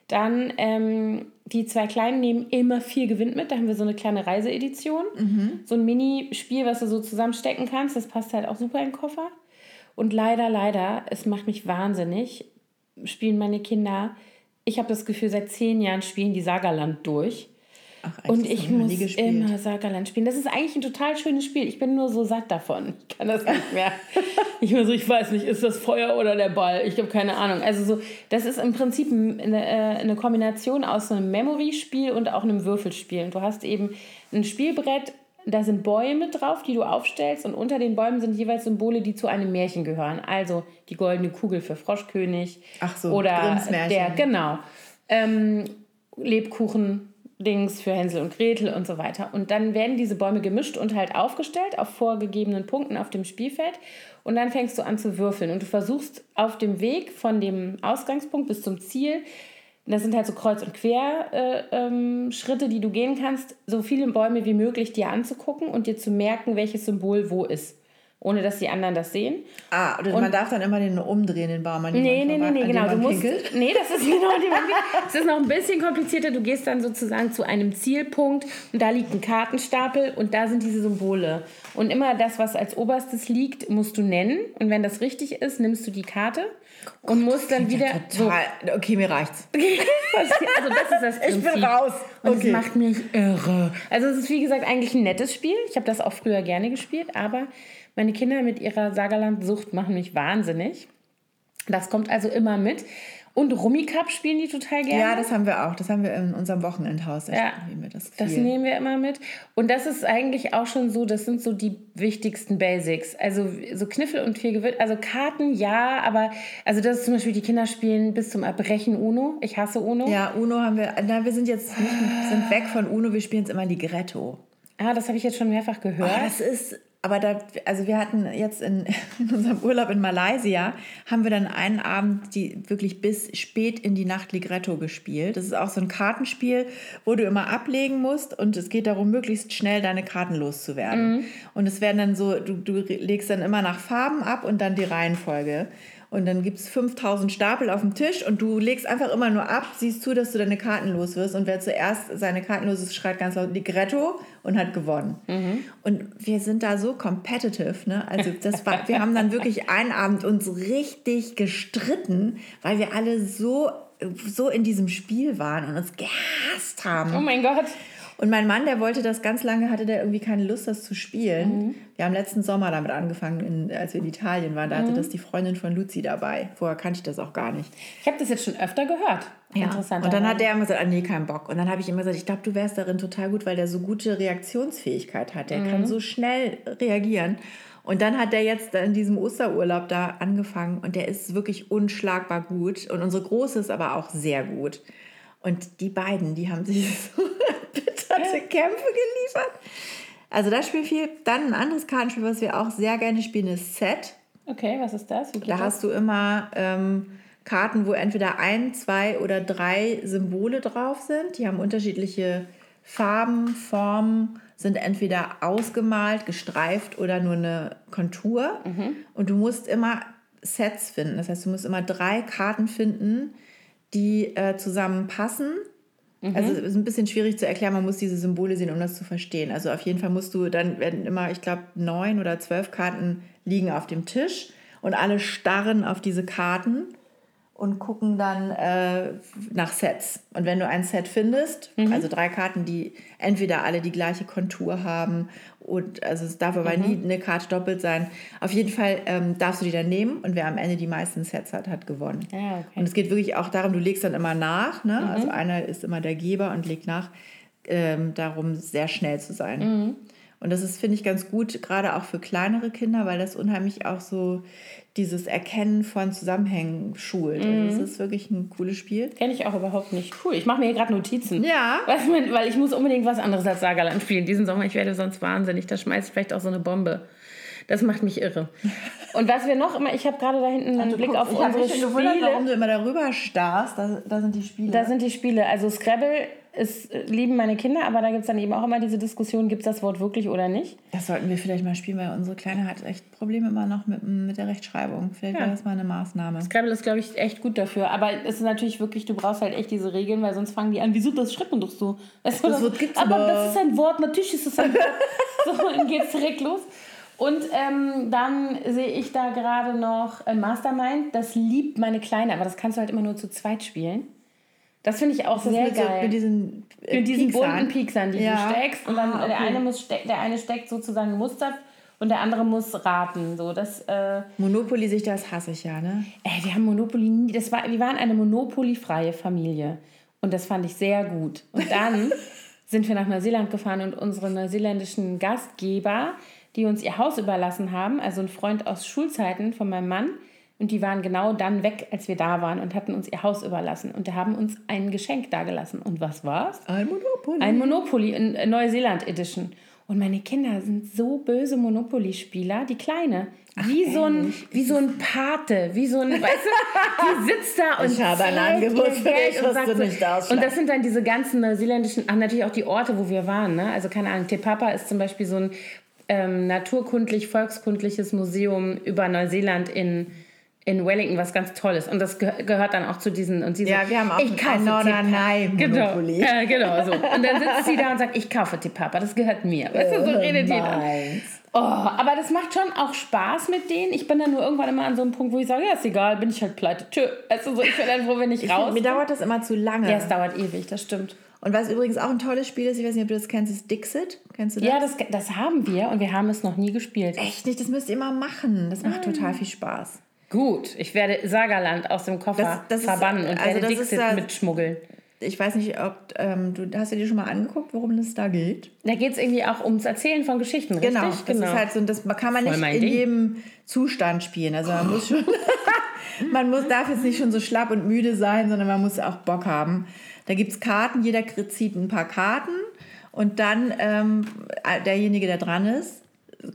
Speaker 2: Dann ähm, die zwei Kleinen nehmen immer viel Gewinn mit. Da haben wir so eine kleine Reiseedition. Mhm. So ein Mini-Spiel, was du so zusammenstecken kannst. Das passt halt auch super in den Koffer. Und leider, leider, es macht mich wahnsinnig, spielen meine Kinder, ich habe das Gefühl, seit zehn Jahren spielen die Sagerland durch. Ach, und ich muss immer Sagerland spielen. Das ist eigentlich ein total schönes Spiel. Ich bin nur so satt davon. Ich kann das nicht mehr. ich bin so, ich weiß nicht, ist das Feuer oder der Ball? Ich habe keine Ahnung. Also so, das ist im Prinzip eine, äh, eine Kombination aus einem Memory-Spiel und auch einem Würfelspiel. Und du hast eben ein Spielbrett da sind Bäume drauf, die du aufstellst und unter den Bäumen sind jeweils Symbole, die zu einem Märchen gehören. Also die goldene Kugel für Froschkönig. Ach so, oder der, genau. Ähm, Lebkuchen, Dings für Hänsel und Gretel und so weiter. Und dann werden diese Bäume gemischt und halt aufgestellt auf vorgegebenen Punkten auf dem Spielfeld. Und dann fängst du an zu würfeln. Und du versuchst auf dem Weg von dem Ausgangspunkt bis zum Ziel das sind halt so Kreuz- und Quer-Schritte, äh, ähm, die du gehen kannst, so viele Bäume wie möglich dir anzugucken und dir zu merken, welches Symbol wo ist. Ohne dass die anderen das sehen.
Speaker 1: Ah, und, und man darf dann immer den umdrehen, den Baum. An nee, nee, nee, nee, genau.
Speaker 2: Du musst, nee, das ist genau die Es ist noch ein bisschen komplizierter. Du gehst dann sozusagen zu einem Zielpunkt und da liegt ein Kartenstapel und da sind diese Symbole. Und immer das, was als oberstes liegt, musst du nennen. Und wenn das richtig ist, nimmst du die Karte und muss dann wieder. Ja
Speaker 1: total. So. Okay, mir reicht's.
Speaker 2: also das ist das Prinzip. Ich bin raus. Und okay. das macht mich irre. Also es ist wie gesagt eigentlich ein nettes Spiel. Ich habe das auch früher gerne gespielt, aber meine Kinder mit ihrer Sagerland-Sucht machen mich wahnsinnig. Das kommt also immer mit. Und Rummikub spielen die total gerne.
Speaker 1: Ja, das haben wir auch. Das haben wir in unserem Wochenendhaus. Ja,
Speaker 2: das, das nehmen wir immer mit. Und das ist eigentlich auch schon so, das sind so die wichtigsten Basics. Also so Kniffel und viel Gewinn. Also Karten, ja, aber also das ist zum Beispiel, die Kinder spielen bis zum Erbrechen Uno. Ich hasse Uno.
Speaker 1: Ja, Uno haben wir, na, wir sind jetzt nicht, sind weg von Uno, wir spielen jetzt immer Ligretto.
Speaker 2: Ah, das habe ich jetzt schon mehrfach gehört.
Speaker 1: Oh, das ist aber da, also wir hatten jetzt in, in, unserem Urlaub in Malaysia, haben wir dann einen Abend die wirklich bis spät in die Nacht Ligretto gespielt. Das ist auch so ein Kartenspiel, wo du immer ablegen musst und es geht darum, möglichst schnell deine Karten loszuwerden. Mhm. Und es werden dann so, du, du legst dann immer nach Farben ab und dann die Reihenfolge. Und dann gibt es 5000 Stapel auf dem Tisch und du legst einfach immer nur ab, siehst zu, dass du deine Karten los wirst. Und wer zuerst seine Karten los ist, schreit ganz laut Ligretto und hat gewonnen. Mhm. Und wir sind da so competitive. Ne? Also das war, wir haben dann wirklich einen Abend uns richtig gestritten, weil wir alle so, so in diesem Spiel waren und uns gehasst haben.
Speaker 2: Oh mein Gott.
Speaker 1: Und mein Mann, der wollte das ganz lange, hatte der irgendwie keine Lust, das zu spielen. Mhm. Wir haben letzten Sommer damit angefangen, in, als wir in Italien waren. Da hatte mhm. das die Freundin von Luzi dabei. Vorher kannte ich das auch gar nicht.
Speaker 2: Ich habe das jetzt schon öfter gehört.
Speaker 1: Ja. Interessant. Und dann hat der immer gesagt, ah, nee, keinen Bock. Und dann habe ich immer gesagt, ich glaube, du wärst darin total gut, weil der so gute Reaktionsfähigkeit hat. Der mhm. kann so schnell reagieren. Und dann hat der jetzt in diesem Osterurlaub da angefangen und der ist wirklich unschlagbar gut. Und unsere Große ist aber auch sehr gut. Und die beiden, die haben sich so bitterte Kämpfe geliefert. Also das Spiel viel. Dann ein anderes Kartenspiel, was wir auch sehr gerne spielen, ist Set.
Speaker 2: Okay, was ist das?
Speaker 1: da das? hast du immer ähm, Karten, wo entweder ein, zwei oder drei Symbole drauf sind. Die haben unterschiedliche Farben, Formen, sind entweder ausgemalt, gestreift oder nur eine Kontur. Mhm. Und du musst immer Sets finden. Das heißt, du musst immer drei Karten finden, die äh, zusammenpassen. Mhm. Also es ist ein bisschen schwierig zu erklären, man muss diese Symbole sehen, um das zu verstehen. Also auf jeden Fall musst du, dann werden immer, ich glaube, neun oder zwölf Karten liegen auf dem Tisch und alle starren auf diese Karten und gucken dann äh, nach Sets. Und wenn du ein Set findest, mhm. also drei Karten, die entweder alle die gleiche Kontur haben und also es darf aber mhm. nie eine Karte doppelt sein. Auf jeden Fall ähm, darfst du die dann nehmen und wer am Ende die meisten Sets hat, hat gewonnen. Ja, okay. Und es geht wirklich auch darum, du legst dann immer nach. Ne? Mhm. Also einer ist immer der Geber und legt nach, ähm, darum sehr schnell zu sein. Mhm. Und das ist, finde ich, ganz gut, gerade auch für kleinere Kinder, weil das unheimlich auch so dieses Erkennen von Zusammenhängen schult. Mhm. Also das ist wirklich ein cooles Spiel.
Speaker 2: Kenne ich auch überhaupt nicht. Cool. Ich mache mir hier gerade Notizen. Ja. Weil, weil ich muss unbedingt was anderes als Sagerland spielen diesen Sommer. Ich werde sonst wahnsinnig. Da schmeißt vielleicht auch so eine Bombe. Das macht mich irre. Und was wir noch immer, ich habe gerade da hinten einen Blick auf
Speaker 1: ich hab
Speaker 2: unsere
Speaker 1: mich schon gewundert,
Speaker 2: Spiele.
Speaker 1: warum du immer darüber starrst. Da, da sind die Spiele.
Speaker 2: Da sind die Spiele. Also Scrabble ist, äh, lieben meine Kinder, aber da gibt es dann eben auch immer diese Diskussion, gibt es das Wort wirklich oder nicht?
Speaker 1: das sollten wir vielleicht mal spielen, weil unsere Kleine hat echt Probleme immer noch mit, mit der Rechtschreibung. Vielleicht
Speaker 2: Ja.
Speaker 1: wäre das mal eine Maßnahme.
Speaker 2: Scrabble ist, glaube ich, echt gut dafür. Aber es ist natürlich wirklich, du brauchst halt echt diese Regeln, weil sonst fangen die an, wieso, das schreibt man doch so. Weißt
Speaker 1: Das Wort gibt's
Speaker 2: aber
Speaker 1: aber.
Speaker 2: das ist ein Wort, natürlich ist es ein Wort. so, dann geht's direkt los. Und ähm, dann sehe ich da gerade noch Mastermind. Das liebt meine Kleine, aber das kannst du halt immer nur zu zweit spielen. Das finde ich auch
Speaker 1: Das
Speaker 2: sehr
Speaker 1: mit, so,
Speaker 2: geil.
Speaker 1: mit diesen, äh,
Speaker 2: mit diesen
Speaker 1: Pieksern.
Speaker 2: bunten Pieksern, die
Speaker 1: Ja.
Speaker 2: du steckst. Und dann
Speaker 1: Ah,
Speaker 2: der,
Speaker 1: okay.
Speaker 2: eine muss steck, der eine steckt sozusagen ein Muster und der andere muss raten. So, das, äh,
Speaker 1: Monopoly sich das hasse ich ja, ne?
Speaker 2: Ey, wir haben Monopoly nie. Das war, wir waren eine Monopoly-freie Familie. Und das fand ich sehr gut. Und dann sind wir nach Neuseeland gefahren und unsere neuseeländischen Gastgeber, die uns ihr Haus überlassen haben, also ein Freund aus Schulzeiten von meinem Mann, und die waren genau dann weg, als wir da waren und hatten uns ihr Haus überlassen. Und die haben uns ein Geschenk dagelassen. Und was war's?
Speaker 1: Ein Monopoly.
Speaker 2: Ein Monopoly in äh, Neuseeland Edition. Und meine Kinder sind so böse Monopoly-Spieler, die Kleine. Wie so, ein, wie so ein Pate, wie so ein, weißt du, die sitzt da und
Speaker 1: Ich habe ein Angebot für dich,
Speaker 2: und
Speaker 1: was du
Speaker 2: so-
Speaker 1: nicht ausschlagst.
Speaker 2: Und das sind dann diese ganzen neuseeländischen, ach natürlich auch die Orte, wo wir waren, ne? Also keine Ahnung, Te Papa ist zum Beispiel so ein ähm, naturkundlich-volkskundliches Museum über Neuseeland in in Wellington, was ganz toll ist. Und das ge gehört dann auch zu diesen. Und sie so,
Speaker 1: Ja, wir haben auch
Speaker 2: ich kaufe
Speaker 1: Norderney
Speaker 2: Genau, ja, genau so. Und dann sitzt sie da und sagt, ich kaufe die Papa, das gehört mir. Weißt du, so redet die dann. Oh, aber das macht schon auch Spaß mit denen. Ich bin dann nur irgendwann immer an so einem Punkt, wo ich sage, ja, ist egal, bin ich halt pleite. Tschö. Du, so, ich bin dann froh, wenn ich raus.
Speaker 1: Mir dauert das immer zu lange.
Speaker 2: ja, es dauert ewig, das stimmt.
Speaker 1: Und was übrigens auch ein tolles Spiel ist, ich weiß nicht, ob du das kennst, ist Dixit. Kennst du das?
Speaker 2: Ja, das, das haben wir und wir haben es noch nie gespielt.
Speaker 1: Echt nicht, das müsst ihr immer machen. Das macht
Speaker 2: Ah.
Speaker 1: total viel Spaß.
Speaker 2: Gut, ich werde Sagerland aus dem Koffer
Speaker 1: Das- das ist-
Speaker 2: verbannen und
Speaker 1: also
Speaker 2: werde
Speaker 1: ist
Speaker 2: Dixit
Speaker 1: ja-
Speaker 2: mitschmuggeln.
Speaker 1: Ich weiß nicht, ob ähm, du hast du dir schon mal angeguckt, worum es da geht.
Speaker 2: Da geht es irgendwie auch ums Erzählen von Geschichten, richtig?
Speaker 1: Genau, das ist halt so, das kann man
Speaker 2: Voll
Speaker 1: nicht in
Speaker 2: Ding.
Speaker 1: jedem Zustand spielen. Also man muss schon, man muss, darf jetzt nicht schon so schlapp und müde sein, sondern man muss auch Bock haben. Da gibt es Karten, jeder zieht ein paar Karten und dann ähm, derjenige, der dran ist,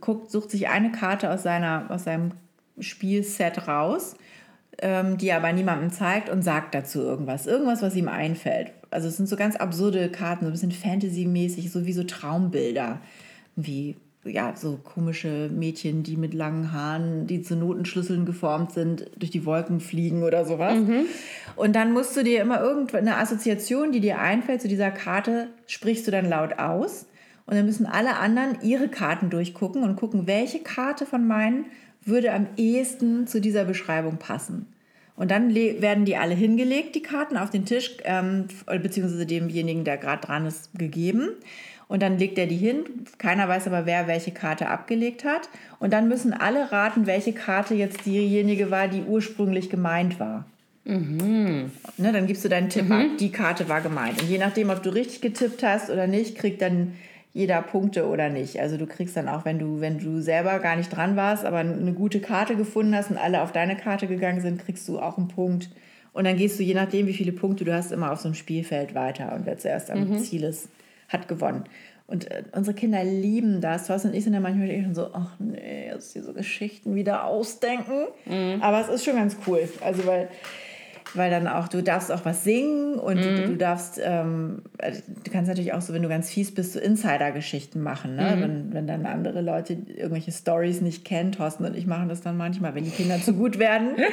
Speaker 1: guckt, sucht sich eine Karte aus, seiner, aus seinem Spielset raus, ähm, die er aber niemandem zeigt und sagt dazu irgendwas. Irgendwas, was ihm einfällt. Also es sind so ganz absurde Karten, so ein bisschen Fantasy-mäßig, so wie so Traumbilder. Wie ja, so komische Mädchen, die mit langen Haaren, die zu Notenschlüsseln geformt sind, durch die Wolken fliegen oder sowas. Und dann musst du dir immer irgendeine Assoziation, die dir einfällt zu dieser Karte, sprichst du dann laut aus. Und dann müssen alle anderen ihre Karten durchgucken und gucken, welche Karte von meinen würde am ehesten zu dieser Beschreibung passen. Und dann werden die alle hingelegt, die Karten auf den Tisch, ähm, beziehungsweise demjenigen, der gerade dran ist, gegeben. Und dann legt er die hin. Keiner weiß aber, wer welche Karte abgelegt hat. Und dann müssen alle raten, welche Karte jetzt diejenige war, die ursprünglich gemeint war. Ne, dann gibst du deinen Tipp ab, die Karte war gemeint. Und je nachdem, ob du richtig getippt hast oder nicht, kriegt dann jeder Punkte oder nicht. Also du kriegst dann auch, wenn du, wenn du selber gar nicht dran warst, aber eine gute Karte gefunden hast und alle auf deine Karte gegangen sind, kriegst du auch einen Punkt. Und dann gehst du, je nachdem, wie viele Punkte du hast, immer auf so einem Spielfeld weiter. Und wer zuerst am Ziel ist, hat gewonnen. Und äh, unsere Kinder lieben das. Thorsten und ich sind ja manchmal schon so, ach nee, jetzt hier so Geschichten wieder ausdenken. Aber es ist schon ganz cool. Also weil weil dann auch, du darfst auch was singen und du, du darfst, ähm, also du kannst natürlich auch so, wenn du ganz fies bist, so Insider-Geschichten machen, ne? wenn, wenn dann andere Leute irgendwelche Stories nicht kennen, Thorsten und ich machen das dann manchmal, wenn die Kinder zu gut werden.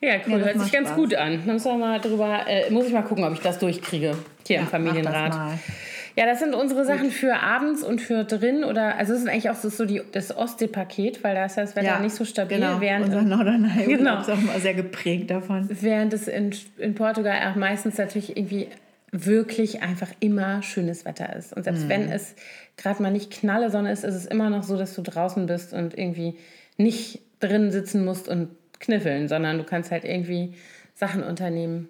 Speaker 2: Ja, cool,
Speaker 1: das
Speaker 2: hört sich ganz
Speaker 1: Spaß.
Speaker 2: gut an. Wir mal drüber, äh, muss ich mal gucken, ob ich das durchkriege hier im
Speaker 1: Mach
Speaker 2: Familienrat.
Speaker 1: Mal.
Speaker 2: Ja, das sind unsere Sachen für abends und für drin oder also das ist eigentlich auch so, so die, das Ostsee-Paket, weil da ist ja das Wetter nicht so stabil,
Speaker 1: Genau,
Speaker 2: während,
Speaker 1: unser Norderney
Speaker 2: Genau.
Speaker 1: ist auch immer sehr geprägt davon.
Speaker 2: während es in, in Portugal auch meistens natürlich irgendwie wirklich einfach immer schönes Wetter ist. Und selbst wenn es gerade mal nicht knalle Sonne ist, ist es immer noch so, dass du draußen bist und irgendwie nicht drin sitzen musst und kniffeln, sondern du kannst halt irgendwie Sachen unternehmen.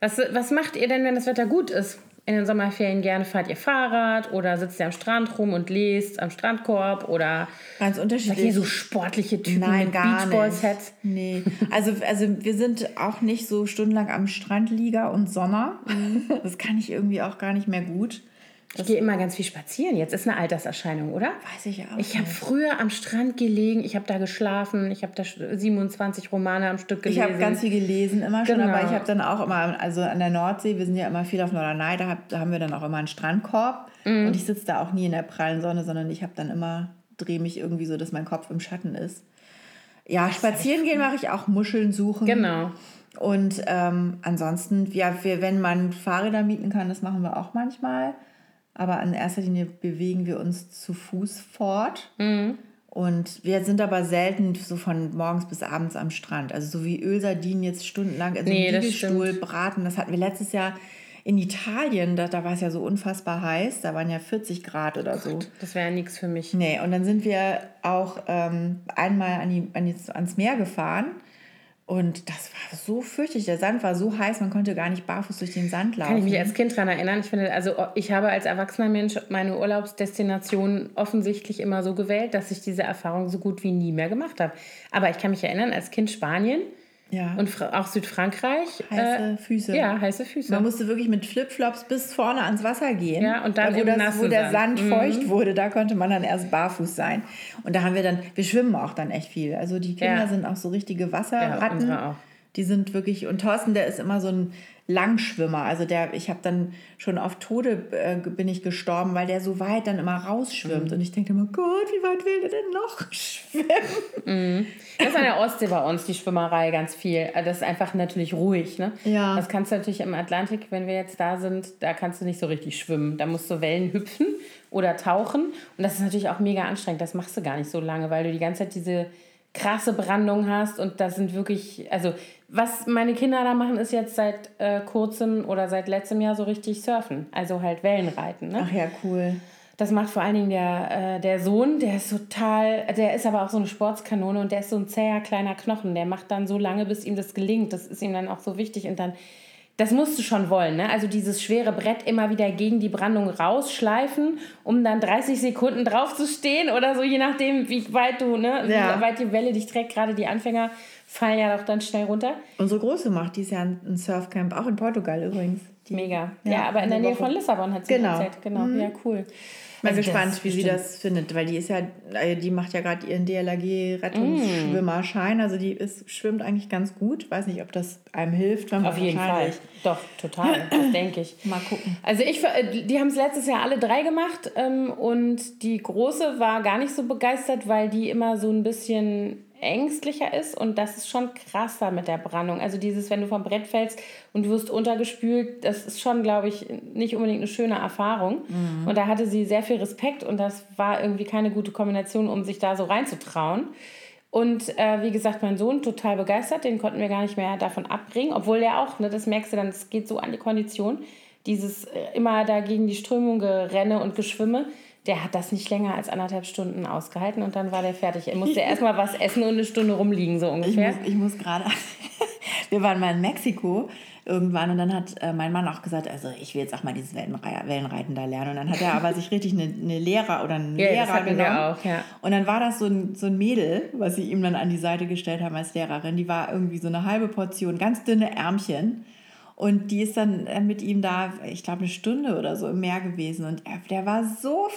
Speaker 2: Was, was macht ihr denn, wenn das Wetter gut ist? In den Sommerferien gerne fahrt ihr Fahrrad oder sitzt ihr am Strand rum und lest am Strandkorb oder
Speaker 1: Ganz
Speaker 2: seid ihr
Speaker 1: unterschiedlich.
Speaker 2: so sportliche Typen
Speaker 1: Nein,
Speaker 2: mit
Speaker 1: gar nicht.
Speaker 2: Beachball-Sets?
Speaker 1: Nee. Also, also wir sind auch nicht so stundenlang am Strand Liga und Sommer.
Speaker 2: Mhm.
Speaker 1: Das kann ich irgendwie auch gar nicht mehr gut.
Speaker 2: Ich gehe immer ganz viel spazieren. Jetzt ist eine Alterserscheinung, oder?
Speaker 1: Weiß ich auch.
Speaker 2: Ich habe früher am Strand gelegen, ich habe da geschlafen, ich habe da 27 Romane am Stück gelesen.
Speaker 1: Ich habe ganz viel gelesen immer schon,
Speaker 2: Genau.
Speaker 1: aber ich habe dann auch immer, also an der Nordsee, wir sind ja immer viel auf Norderney, da, hab, da haben wir dann auch immer einen Strandkorb
Speaker 2: Mhm.
Speaker 1: und ich sitze da auch nie in der prallen Sonne, sondern ich habe dann immer, drehe mich irgendwie so, dass mein Kopf im Schatten ist. Ja, spazieren gehen mache ich auch, Muscheln suchen.
Speaker 2: Genau.
Speaker 1: Und ähm, ansonsten, ja, wir, wenn man Fahrräder mieten kann, das machen wir auch manchmal. Aber in erster Linie bewegen wir uns zu Fuß fort.
Speaker 2: Mhm.
Speaker 1: Und wir sind aber selten so von morgens bis abends am Strand. Also so wie Ölsardinen jetzt stundenlang in so
Speaker 2: Nee,
Speaker 1: einem Liegestuhl braten. Das hatten wir letztes Jahr in Italien. Da, da war es ja so unfassbar heiß. Da waren ja 40 Grad oder so.
Speaker 2: Das wäre nichts für mich.
Speaker 1: Nee, und dann sind wir auch ähm, einmal an die, an die, ans Meer gefahren. Und das war so fürchterlich. Der Sand war so heiß, man konnte gar nicht barfuß durch den Sand laufen.
Speaker 2: Kann ich mich als Kind daran erinnern. Ich finde, also ich habe als erwachsener Mensch meine Urlaubsdestination offensichtlich immer so gewählt, dass ich diese Erfahrung so gut wie nie mehr gemacht habe. Aber ich kann mich erinnern, als Kind Spanien
Speaker 1: ja.
Speaker 2: und auch Südfrankreich.
Speaker 1: heiße Füße.
Speaker 2: Ja, heiße Füße.
Speaker 1: Man musste wirklich mit Flipflops bis vorne ans Wasser gehen.
Speaker 2: Ja, und dann
Speaker 1: Da, wo, das, wo der
Speaker 2: Sand. Mhm.
Speaker 1: Feucht wurde, da konnte man dann erst barfuß sein. Und da haben wir dann, wir schwimmen auch dann echt viel. Also die Kinder
Speaker 2: Ja.
Speaker 1: sind auch so richtige
Speaker 2: Ja,
Speaker 1: Wasserratten.
Speaker 2: unsere auch.
Speaker 1: Die sind wirklich, und Thorsten, der ist immer so ein Langschwimmer. Also der, ich habe dann schon auf Tode äh, bin ich gestorben, weil der so weit dann immer rausschwimmt.
Speaker 2: Mhm.
Speaker 1: Und ich denke immer, Gott, wie weit will der denn noch schwimmen?
Speaker 2: Das ist an der Ostsee bei uns, die Schwimmerei, ganz viel. Also Das ist einfach natürlich ruhig. Ne?
Speaker 1: Ja.
Speaker 2: Das kannst du natürlich im Atlantik, wenn wir jetzt da sind, da kannst du nicht so richtig schwimmen. Da musst du Wellen hüpfen oder tauchen. Und das ist natürlich auch mega anstrengend. Das machst du gar nicht so lange, weil du die ganze Zeit diese krasse Brandung hast. Und das sind wirklich, also was meine Kinder da machen, ist jetzt seit äh, kurzem oder seit letztem Jahr so richtig surfen. Also halt Wellenreiten. Ne?
Speaker 1: Ach ja, cool.
Speaker 2: Das macht vor allen Dingen der, äh, der Sohn, der ist total, der ist aber auch so eine Sportskanone und der ist so ein zäher kleiner Knochen. Der macht dann so lange, bis ihm das gelingt. Das ist ihm dann auch so wichtig. Und dann, das musst du schon wollen, ne? Also dieses schwere Brett immer wieder gegen die Brandung rausschleifen, um dann 30 Sekunden drauf zu stehen oder so, je nachdem, wie weit du, ne,
Speaker 1: Ja.
Speaker 2: wie weit die Welle dich trägt. Gerade die Anfänger fallen ja doch dann schnell runter.
Speaker 1: Unsere Große macht dieses Jahr ein Surfcamp, auch in Portugal übrigens. Die,
Speaker 2: Mega. Ja, aber in der Nähe
Speaker 1: Woche.
Speaker 2: von Lissabon hat sie
Speaker 1: Genau.
Speaker 2: erzählt. Genau, ja, cool.
Speaker 1: Bin
Speaker 2: Also
Speaker 1: gespannt, wie sie das findet, weil die ist ja, äh, die macht ja gerade ihren DLRG-Rettungsschwimmerschein. Also die ist, schwimmt eigentlich ganz gut. Weiß nicht, ob das einem hilft, wenn man
Speaker 2: Auf jeden Fall. Doch, total. Das denke ich.
Speaker 1: Mal gucken.
Speaker 2: Also ich, äh, die haben es letztes Jahr alle drei gemacht ähm, und die große war gar nicht so begeistert, weil die immer so ein bisschen ängstlicher ist und das ist schon krasser mit der Brandung. Also dieses, wenn du vom Brett fällst und du wirst untergespült, das ist schon, glaube ich, nicht unbedingt eine schöne Erfahrung. Und da hatte sie sehr viel Respekt und das war irgendwie keine gute Kombination, um sich da so reinzutrauen. Und äh, wie gesagt, mein Sohn total begeistert, den konnten wir gar nicht mehr davon abbringen, obwohl der auch, ne, das merkst du dann, es geht so an die Kondition, dieses äh, immer da gegen die Strömung gerenne und geschwimme, der hat das nicht länger als anderthalb Stunden ausgehalten und dann war der fertig. Er musste erstmal was essen und eine Stunde rumliegen, so ungefähr.
Speaker 1: muss, ich muss gerade. Wir waren mal in Mexiko irgendwann und dann hat äh, mein Mann auch gesagt, also ich will jetzt auch mal dieses Wellenrei- Wellenreiten da lernen. Und dann hat er aber sich richtig eine, eine Lehrer oder einen
Speaker 2: Ja,
Speaker 1: Lehrer genommen.
Speaker 2: auch, ja.
Speaker 1: Und dann war das so ein, so ein Mädel, was sie ihm dann an die Seite gestellt haben als Lehrerin. Die war irgendwie so eine halbe Portion, ganz dünne Ärmchen. Und die ist dann äh, mit ihm da, ich glaube, eine Stunde oder so im Meer gewesen. Und er, der war so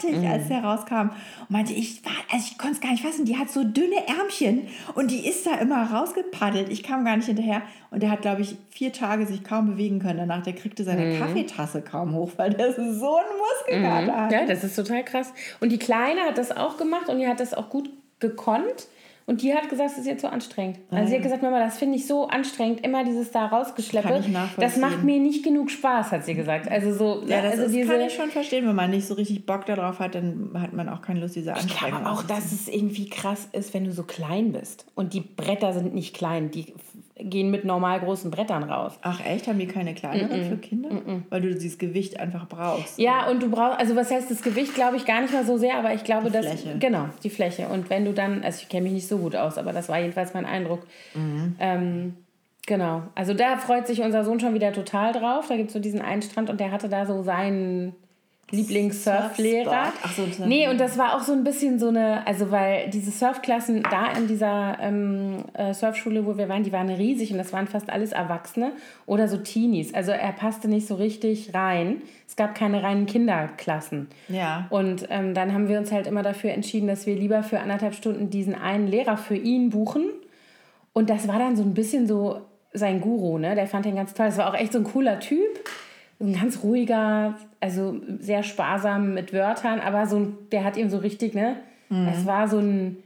Speaker 1: fertig,
Speaker 2: Mhm.
Speaker 1: als der rauskam. Und meinte, ich war, also ich konnte es gar nicht fassen. Die hat so dünne Ärmchen und die ist da immer rausgepaddelt. Ich kam gar nicht hinterher. Und der hat, glaube ich, vier Tage sich kaum bewegen können. Danach, der kriegte seine
Speaker 2: Mhm.
Speaker 1: Kaffeetasse kaum hoch, weil der so einen Muskelkater hatte.
Speaker 2: Ja, das ist total krass. Und die Kleine hat das auch gemacht und die hat das auch gut gekonnt. Und die hat gesagt, es ist ihr zu anstrengend. Also sie hat gesagt, Mama, das finde ich so anstrengend, immer dieses da rausgeschleppe.
Speaker 1: Kann ich nachvollziehen.
Speaker 2: Das macht mir nicht genug Spaß, hat sie gesagt. Also so,
Speaker 1: Ja, das
Speaker 2: also
Speaker 1: ist,
Speaker 2: diese,
Speaker 1: kann ich schon verstehen. Wenn man nicht so richtig Bock darauf hat, dann hat man auch keine Lust, diese
Speaker 2: Ich
Speaker 1: Anstrengung
Speaker 2: glaube auch, dass es irgendwie krass ist, wenn du so klein bist. Und die Bretter sind nicht klein, die gehen mit normal großen Brettern raus.
Speaker 1: Ach echt, haben die keine kleineren für Kinder? Weil du dieses Gewicht einfach brauchst.
Speaker 2: Ja, und du brauchst, also was heißt das Gewicht, glaube ich gar nicht mal so sehr, aber ich glaube, dass.
Speaker 1: Fläche.
Speaker 2: Genau, die Fläche. Und wenn du dann, also ich kenne mich nicht so gut aus, aber das war jedenfalls mein Eindruck. Ähm, genau. Also da freut sich unser Sohn schon wieder total drauf. Da gibt es so diesen einen Strand und der hatte da so seinen Lieblings-Surflehrer.
Speaker 1: So,
Speaker 2: nee, und das war auch so ein bisschen so eine, also weil diese Surfklassen da in dieser ähm, äh, Surfschule, wo wir waren, die waren riesig und das waren fast alles Erwachsene oder so Teenies. Also er passte nicht so richtig rein. Es gab keine reinen Kinderklassen.
Speaker 1: Ja.
Speaker 2: Und ähm, dann haben wir uns halt immer dafür entschieden, dass wir lieber für anderthalb Stunden diesen einen Lehrer für ihn buchen. Und das war dann so ein bisschen so sein Guru, ne? Der fand den ganz toll. Das war auch echt so ein cooler Typ. Ein ganz ruhiger, also sehr sparsam mit Wörtern, aber so ein, der hat ihm so richtig, ne? Es war so ein.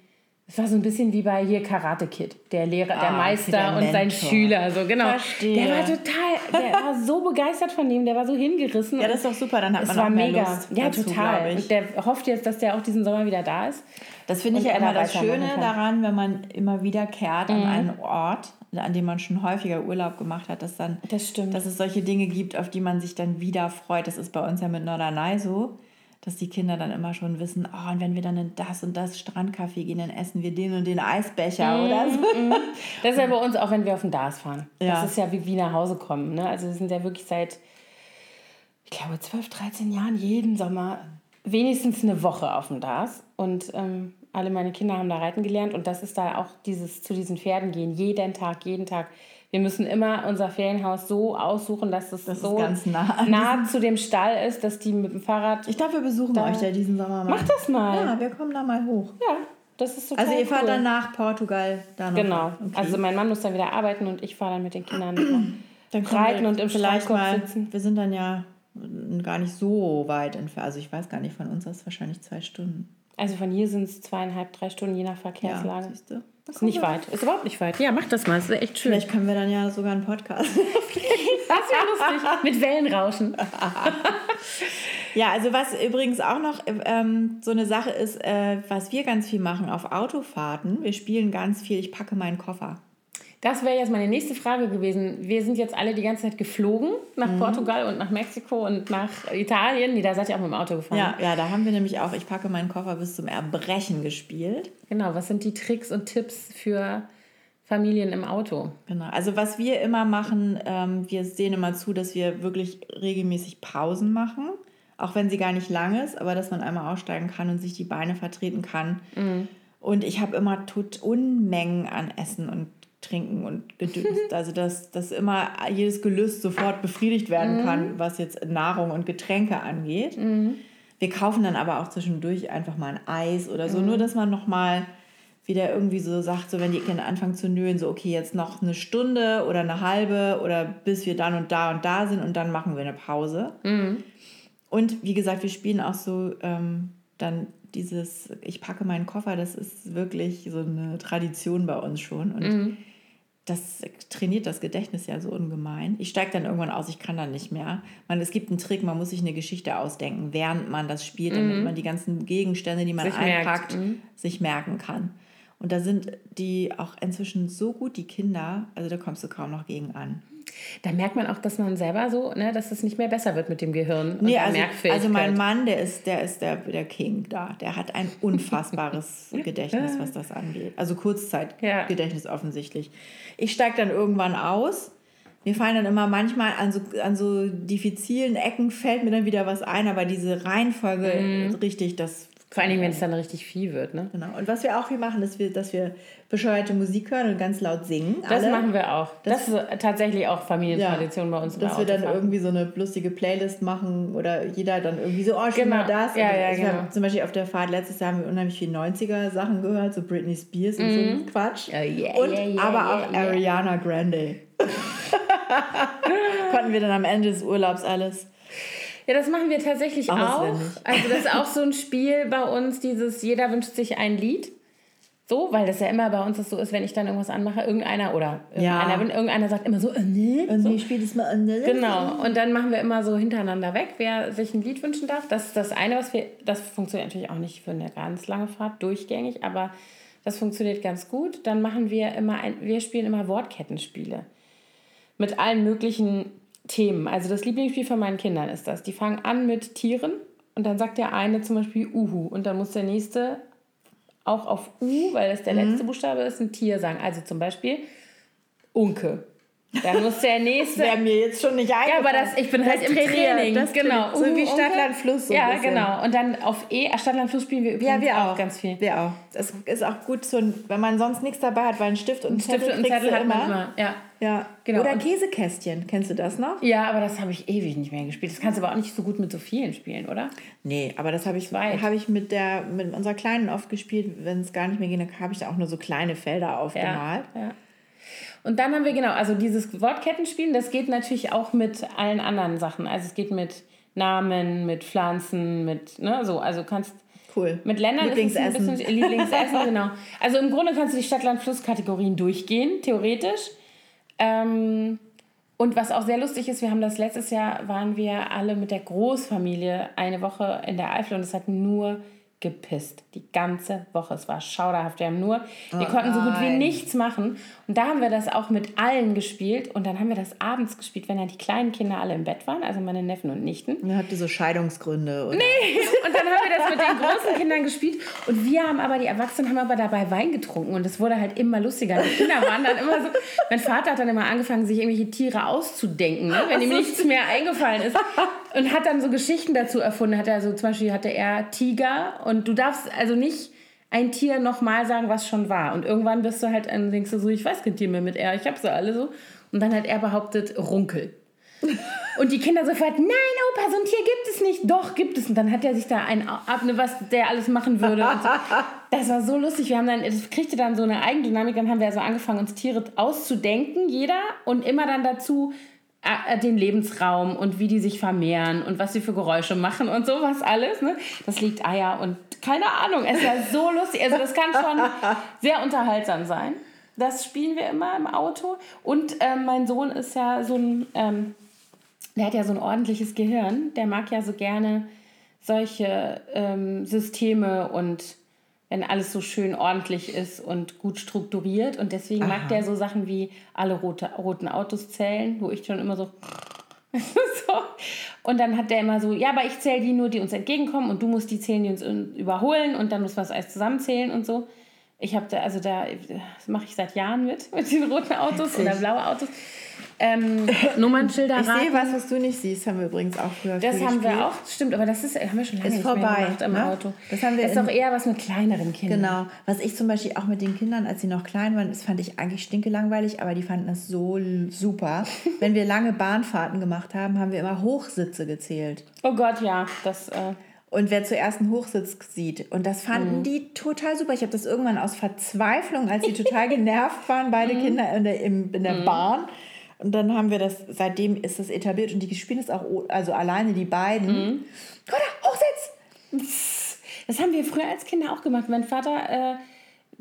Speaker 2: Es war so ein bisschen wie bei hier Karate Kid, der Lehrer, der
Speaker 1: Ah,
Speaker 2: Meister
Speaker 1: der
Speaker 2: und sein. Schüler, so genau.
Speaker 1: Verstehe.
Speaker 2: Der war total, der war so begeistert von ihm, der war so hingerissen.
Speaker 1: Ja, das ist doch super, dann hat
Speaker 2: es
Speaker 1: man
Speaker 2: war
Speaker 1: auch mehr
Speaker 2: mega.
Speaker 1: Lust
Speaker 2: ja,
Speaker 1: dazu,
Speaker 2: total. Und der hofft jetzt, dass der auch diesen Sommer wieder da ist.
Speaker 1: Das finde ich ja
Speaker 2: er
Speaker 1: immer
Speaker 2: da
Speaker 1: das Schöne daran, wenn man immer wieder kehrt an einen Ort, an dem man schon häufiger Urlaub gemacht hat, dass dann,
Speaker 2: Das stimmt.
Speaker 1: dass es solche Dinge gibt, auf die man sich dann wieder freut. Das ist bei uns ja mit Norderney so, dass die Kinder dann immer schon wissen, oh, und wenn wir dann in das und das Strandcafé gehen, dann essen wir den und den Eisbecher oder so.
Speaker 2: Das ist ja bei uns auch, wenn wir auf den DAS fahren.
Speaker 1: Ja.
Speaker 2: Das ist ja wie, wie nach Hause kommen. Ne? Also wir sind ja wirklich seit, ich glaube, 12, 13 Jahren jeden Sommer wenigstens eine Woche auf dem DAS. Und ähm, alle meine Kinder haben da reiten gelernt. Und das ist da auch dieses zu diesen Pferden gehen. Jeden Tag, jeden Tag. Wir müssen immer unser Ferienhaus so aussuchen, dass es
Speaker 1: Das
Speaker 2: so
Speaker 1: ganz nah
Speaker 2: nah zu dem Stall ist, dass die mit dem Fahrrad...
Speaker 1: Ich glaube, wir besuchen euch ja diesen Sommer mal.
Speaker 2: Mach das mal.
Speaker 1: Ja, wir kommen da mal hoch.
Speaker 2: Ja, das ist total
Speaker 1: Also ihr fahrt
Speaker 2: cool.
Speaker 1: dann nach Portugal da noch.
Speaker 2: Genau.
Speaker 1: Okay.
Speaker 2: Also mein Mann muss dann wieder arbeiten und ich fahre dann mit den Kindern
Speaker 1: Dann
Speaker 2: reiten und im
Speaker 1: vielleicht mal,
Speaker 2: sitzen.
Speaker 1: Wir sind dann ja gar nicht so weit entfernt. Also ich weiß gar nicht, von uns aus wahrscheinlich zwei Stunden.
Speaker 2: Also von hier sind es zweieinhalb, drei Stunden je nach
Speaker 1: Ja,
Speaker 2: Verkehrslage.
Speaker 1: du?
Speaker 2: ist nicht weit. Ist überhaupt nicht weit. Ja, mach das mal. Ist echt schön.
Speaker 1: Vielleicht können wir dann ja sogar einen Podcast.
Speaker 2: Das wäre lustig. Mit Wellenrauschen.
Speaker 1: ja, also was übrigens auch noch ähm, so eine Sache ist, äh, was wir ganz viel machen auf Autofahrten. Wir spielen ganz viel, ich packe meinen Koffer.
Speaker 2: Das wäre jetzt meine nächste Frage gewesen. Wir sind jetzt alle die ganze Zeit geflogen nach
Speaker 1: Mhm.
Speaker 2: Portugal und nach Mexiko und nach Italien. Nee, da seid ihr auch mit dem Auto gefahren.
Speaker 1: Ja, ja, da haben wir nämlich auch, ich packe meinen Koffer bis zum Erbrechen gespielt.
Speaker 2: Genau. Was sind die Tricks und Tipps für Familien im Auto?
Speaker 1: Genau. Also was wir immer machen, ähm, wir sehen immer zu, dass wir wirklich regelmäßig Pausen machen, auch wenn sie gar nicht lang ist, aber dass man einmal aussteigen kann und sich die Beine vertreten kann. Und ich habe immer tut Unmengen an Essen und Trinken und Gedöns. Also dass, dass immer jedes Gelüst sofort befriedigt werden kann, was jetzt Nahrung und Getränke angeht. Wir kaufen dann aber auch zwischendurch einfach mal ein Eis oder so, nur dass man noch mal wieder irgendwie so sagt, so wenn die Kinder anfangen zu nölen, so okay, jetzt noch eine Stunde oder eine halbe oder bis wir dann und da und da sind und dann machen wir eine Pause. Und wie gesagt, wir spielen auch so ähm, dann dieses, ich packe meinen Koffer, das ist wirklich so eine Tradition bei uns schon. Und das trainiert das Gedächtnis ja so ungemein. Ich steige dann irgendwann aus, ich kann dann nicht mehr. Man, es gibt einen Trick, man muss sich eine Geschichte ausdenken, während man das spielt, damit man die ganzen Gegenstände, die man
Speaker 2: Sich
Speaker 1: einpackt, sich merken kann. Und da sind die auch inzwischen so gut, die Kinder, also da kommst du kaum noch gegen an.
Speaker 2: Da merkt man auch, dass man selber so, ne, dass es nicht mehr besser wird mit dem Gehirn.
Speaker 1: Nee, also, also mein Mann, der ist, der ist der, der King da. Der hat ein unfassbares Gedächtnis, was das angeht. Also Kurzzeitgedächtnis offensichtlich. Ich steige dann irgendwann aus. Mir fallen dann immer manchmal an so, an so diffizilen Ecken fällt mir dann wieder was ein, aber diese Reihenfolge richtig, das
Speaker 2: Vor allen Dingen, wenn es dann richtig viel wird, ne?
Speaker 1: Genau. Und was wir auch viel machen, ist, wir, dass wir bescheuerte Musik hören und ganz laut singen.
Speaker 2: Das
Speaker 1: alle.
Speaker 2: machen wir auch. Das, ist tatsächlich auch Familientradition bei uns.
Speaker 1: Dass wir dann irgendwie so eine lustige Playlist machen oder jeder dann irgendwie so, oh, schon
Speaker 2: Genau.
Speaker 1: mal das.
Speaker 2: Ja, ja, genau.
Speaker 1: Zum Beispiel auf der Fahrt letztes Jahr haben wir unheimlich viel 90er-Sachen gehört, so Britney Spears und so ein Quatsch.
Speaker 2: Oh, yeah,
Speaker 1: und
Speaker 2: yeah, yeah,
Speaker 1: aber
Speaker 2: yeah,
Speaker 1: auch
Speaker 2: yeah.
Speaker 1: Ariana Grande. Konnten wir dann am Ende des Urlaubs alles.
Speaker 2: Ja, das machen wir tatsächlich auch.
Speaker 1: Auswendig.
Speaker 2: Also das ist auch so ein Spiel bei uns, dieses jeder wünscht sich ein Lied. So, weil das ja immer bei uns das so ist, wenn ich dann irgendwas anmache, irgendeiner oder
Speaker 1: Ja.
Speaker 2: irgendeiner, wenn irgendeiner sagt immer so, äh, nee.
Speaker 1: Und
Speaker 2: so.
Speaker 1: ich spiele das mal an.
Speaker 2: Genau. Und dann machen wir immer so hintereinander weg, wer sich ein Lied wünschen darf. Das ist das eine, was wir, das funktioniert natürlich auch nicht für eine ganz lange Fahrt durchgängig, aber das funktioniert ganz gut. Dann machen wir immer ein, wir spielen immer Wortkettenspiele. Mit allen möglichen Themen. Also das Lieblingsspiel von meinen Kindern ist das. Die fangen an mit Tieren und dann sagt der eine zum Beispiel Uhu und dann muss der nächste auch auf U, weil das der letzte Buchstabe ist, ein Tier sagen. Also zum Beispiel Unke. Dann muss der nächste.
Speaker 1: Wäre mir jetzt schon nicht eingefallen.
Speaker 2: Ja, aber das, ich bin halt im Training.
Speaker 1: das
Speaker 2: genau.
Speaker 1: So wie
Speaker 2: Uhu,
Speaker 1: Stadtland
Speaker 2: Onkel.
Speaker 1: Fluss. So
Speaker 2: ja, genau. Und dann auf E, Stadtland Fluss spielen wir übrigens
Speaker 1: Ja, wir auch.
Speaker 2: ganz viel.
Speaker 1: Wir auch. Es ist auch gut, so wenn man sonst nichts dabei hat, weil ein Stift und ein
Speaker 2: Stift
Speaker 1: Zettel,
Speaker 2: und Zettel hat man immer. Ja.
Speaker 1: Ja,
Speaker 2: Genau.
Speaker 1: Oder Käsekästchen. Kennst du das noch?
Speaker 2: ja, aber das habe ich ewig nicht mehr gespielt. Das kannst du aber auch nicht so gut mit so vielen spielen, oder?
Speaker 1: Nee, aber das habe ich, hab ich mit, der, mit unserer Kleinen oft gespielt. Wenn es gar nicht mehr ging, dann habe ich da auch nur so kleine Felder aufgemalt.
Speaker 2: Ja. Und dann haben wir genau, also dieses Wortkettenspielen, das geht natürlich auch mit allen anderen Sachen. Also es geht mit Namen, mit Pflanzen, mit, ne, so, also kannst
Speaker 1: Cool.
Speaker 2: mit Ländern ist es ein
Speaker 1: Lieblingsessen.
Speaker 2: bisschen Lieblingsessen, genau. Also im Grunde kannst du die Stadt-Land-Fluss-Kategorien durchgehen, theoretisch. Ähm, und was auch sehr lustig ist, wir haben das letztes Jahr, waren wir alle mit der Großfamilie eine Woche in der Eifel und es hat nur gepisst. Die ganze Woche. Es war schauderhaft. Wir haben nur, wir konnten so gut wie nichts machen. Und da haben wir das auch mit allen gespielt. Und dann haben wir das abends gespielt, wenn ja die kleinen Kinder alle im Bett waren, also meine Neffen und Nichten.
Speaker 1: Dann habt ihr so Scheidungsgründe. Oder?
Speaker 2: Und dann haben wir das mit den großen Kindern gespielt. Und wir haben aber, die Erwachsenen haben aber dabei Wein getrunken. Und es wurde halt immer lustiger. Die Kinder waren dann immer so. Mein Vater hat dann immer angefangen, sich irgendwelche Tiere auszudenken, ne? wenn ihm nichts mehr eingefallen ist. Und hat dann so Geschichten dazu erfunden. Hat er so, zum Beispiel hatte er Tiger. Und du darfst also nicht ein Tier nochmal sagen, was schon war. Und irgendwann bist du halt, dann denkst du so, ich weiß kein Tier mehr mit er, ich hab sie alle so. Und dann hat er behauptet, Runkel. Und die Kinder sofort, nein, Opa, so ein Tier gibt es nicht. Doch, gibt es. Und dann hat er sich da ein ab, ne, was der alles machen würde. So. Das war so lustig. Wir haben dann, das kriegte dann so eine Eigendynamik. Dann haben wir also angefangen, uns Tiere auszudenken, jeder. Und immer dann dazu den Lebensraum und wie die sich vermehren und was sie für Geräusche machen und sowas alles. Ne? Das liegt Eier und keine Ahnung. Es war so lustig. Also das kann schon sehr unterhaltsam sein. Das spielen wir immer im Auto. Und ähm, mein Sohn ist ja so ein, ähm, der hat ja so ein ordentliches Gehirn. Der mag ja so gerne solche ähm, Systeme und wenn alles so schön ordentlich ist und gut strukturiert. Und deswegen mag der so Sachen wie alle rote, roten Autos zählen, wo ich schon immer so. so. Und dann hat der immer so, ja, aber ich zähle die nur, die uns entgegenkommen und du musst die zählen, die uns überholen und dann müssen wir das alles zusammenzählen und so. Ich habe da, also da, mache ich seit Jahren mit, mit den roten Autos oder blaue Autos. Ähm, Nummernschilder
Speaker 1: Ich sehe was, was du nicht siehst, haben wir übrigens auch früher
Speaker 2: Das haben wir auch, stimmt, aber das ist, haben wir schon lange
Speaker 1: Ist
Speaker 2: nicht
Speaker 1: vorbei,
Speaker 2: mehr gemacht im
Speaker 1: ne?
Speaker 2: Auto.
Speaker 1: Das haben wir
Speaker 2: ist doch eher was mit kleineren Kindern.
Speaker 1: Genau. Was ich zum Beispiel auch mit den Kindern, als sie noch klein waren, das fand ich eigentlich stinkelangweilig, aber die fanden das so super. Wenn wir lange Bahnfahrten gemacht haben, haben wir immer Hochsitze gezählt.
Speaker 2: Oh Gott, ja, das, äh,
Speaker 1: Und wer zuerst einen Hochsitz sieht. Und das
Speaker 2: Mhm.
Speaker 1: fanden die total super. Ich habe das irgendwann aus Verzweiflung, als sie total genervt waren, beide
Speaker 2: Mhm.
Speaker 1: Kinder in der, im, in der Bahn. Und dann haben wir das, seitdem ist das etabliert und die spielen es auch, o- also alleine die beiden.
Speaker 2: Mhm.
Speaker 1: Oder Hochsitz!
Speaker 2: das haben wir früher als Kinder auch gemacht. Mein Vater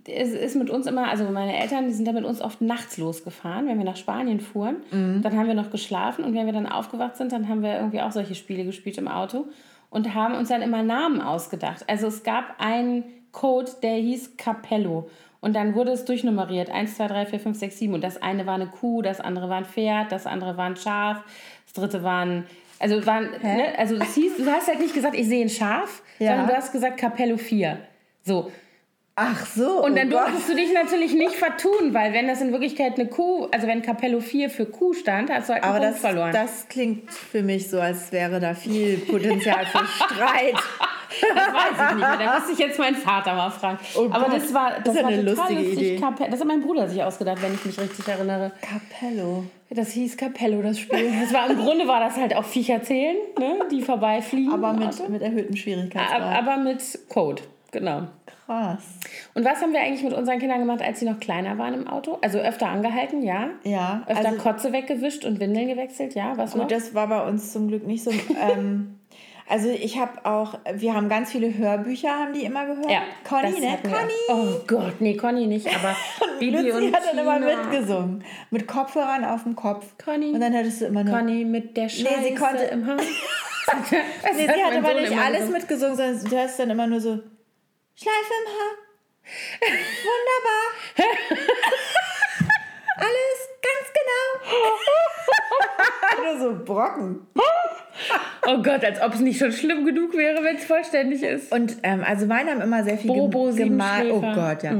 Speaker 2: äh, ist, ist mit uns immer, also meine Eltern, die sind da mit uns oft nachts losgefahren, wenn wir nach Spanien fuhren.
Speaker 1: Mhm.
Speaker 2: Dann haben wir noch geschlafen und wenn wir dann aufgewacht sind, dann haben wir irgendwie auch solche Spiele gespielt im Auto und haben uns dann immer Namen ausgedacht. Also es gab einen Code, der hieß Capello. Und dann wurde es durchnummeriert. 1, 2, 3, 4, 5, 6, 7. Und das eine war eine Kuh, das andere war ein Pferd, das andere war ein Schaf, das dritte war ein. Also, waren, ne, also es hieß, du hast halt nicht gesagt, ich sehe ein Schaf,
Speaker 1: Ja.
Speaker 2: sondern du hast gesagt Capello 4. So.
Speaker 1: Ach so.
Speaker 2: Und
Speaker 1: oh
Speaker 2: dann
Speaker 1: Gott.
Speaker 2: durftest du dich natürlich nicht vertun, weil wenn das in Wirklichkeit eine Kuh, also wenn Capello 4 für Kuh stand, hast du halt einen
Speaker 1: Aber
Speaker 2: Punkt
Speaker 1: das,
Speaker 2: verloren.
Speaker 1: das klingt für mich so, als wäre da viel Potenzial für Streit.
Speaker 2: Das weiß ich nicht mehr. Da müsste ich jetzt meinen Vater mal fragen.
Speaker 1: Oh
Speaker 2: Aber das war, das
Speaker 1: das
Speaker 2: war
Speaker 1: eine lustige
Speaker 2: lustig.
Speaker 1: Idee.
Speaker 2: Cape- Das hat mein Bruder sich ausgedacht, wenn ich mich richtig erinnere.
Speaker 1: Capello.
Speaker 2: Das hieß Capello, das Spiel. Das war, Im Grunde war das halt auch Viecher zählen, ne, die vorbeifliegen.
Speaker 1: Aber mit, mit erhöhtem Schwierigkeitsgrad.
Speaker 2: aber, aber mit Code, genau.
Speaker 1: Krass.
Speaker 2: Und was haben wir eigentlich mit unseren Kindern gemacht, als sie noch kleiner waren im Auto? Also öfter angehalten, ja.
Speaker 1: Ja,
Speaker 2: Öfter
Speaker 1: also-
Speaker 2: Kotze weggewischt und Windeln gewechselt, ja. Was noch?
Speaker 1: Gut, das war bei uns zum Glück nicht so. ähm, also ich habe auch, wir haben ganz viele Hörbücher, haben die immer gehört.
Speaker 2: ja,
Speaker 1: Conny, ne? Conny.
Speaker 2: Oh Gott, nee, Conny nicht, aber Bibi
Speaker 1: Luzi
Speaker 2: und
Speaker 1: hat dann immer mitgesungen. Mit Kopfhörern auf dem Kopf.
Speaker 2: Conny.
Speaker 1: Und dann hattest du immer nur.
Speaker 2: Conny mit der Scheiße
Speaker 1: sie konnte-
Speaker 2: im Haar.
Speaker 1: nee, sie hat aber nicht alles mitgesungen, sondern du hast dann immer nur so Schleife im Haar. Wunderbar. alles ganz genau. nur so Brocken.
Speaker 2: Oh Gott, als ob es nicht schon schlimm genug wäre, wenn es vollständig ist.
Speaker 1: Und ähm, also meine haben immer sehr viel
Speaker 2: Bobo,
Speaker 1: gem- gemalt. Oh. Gott, ja.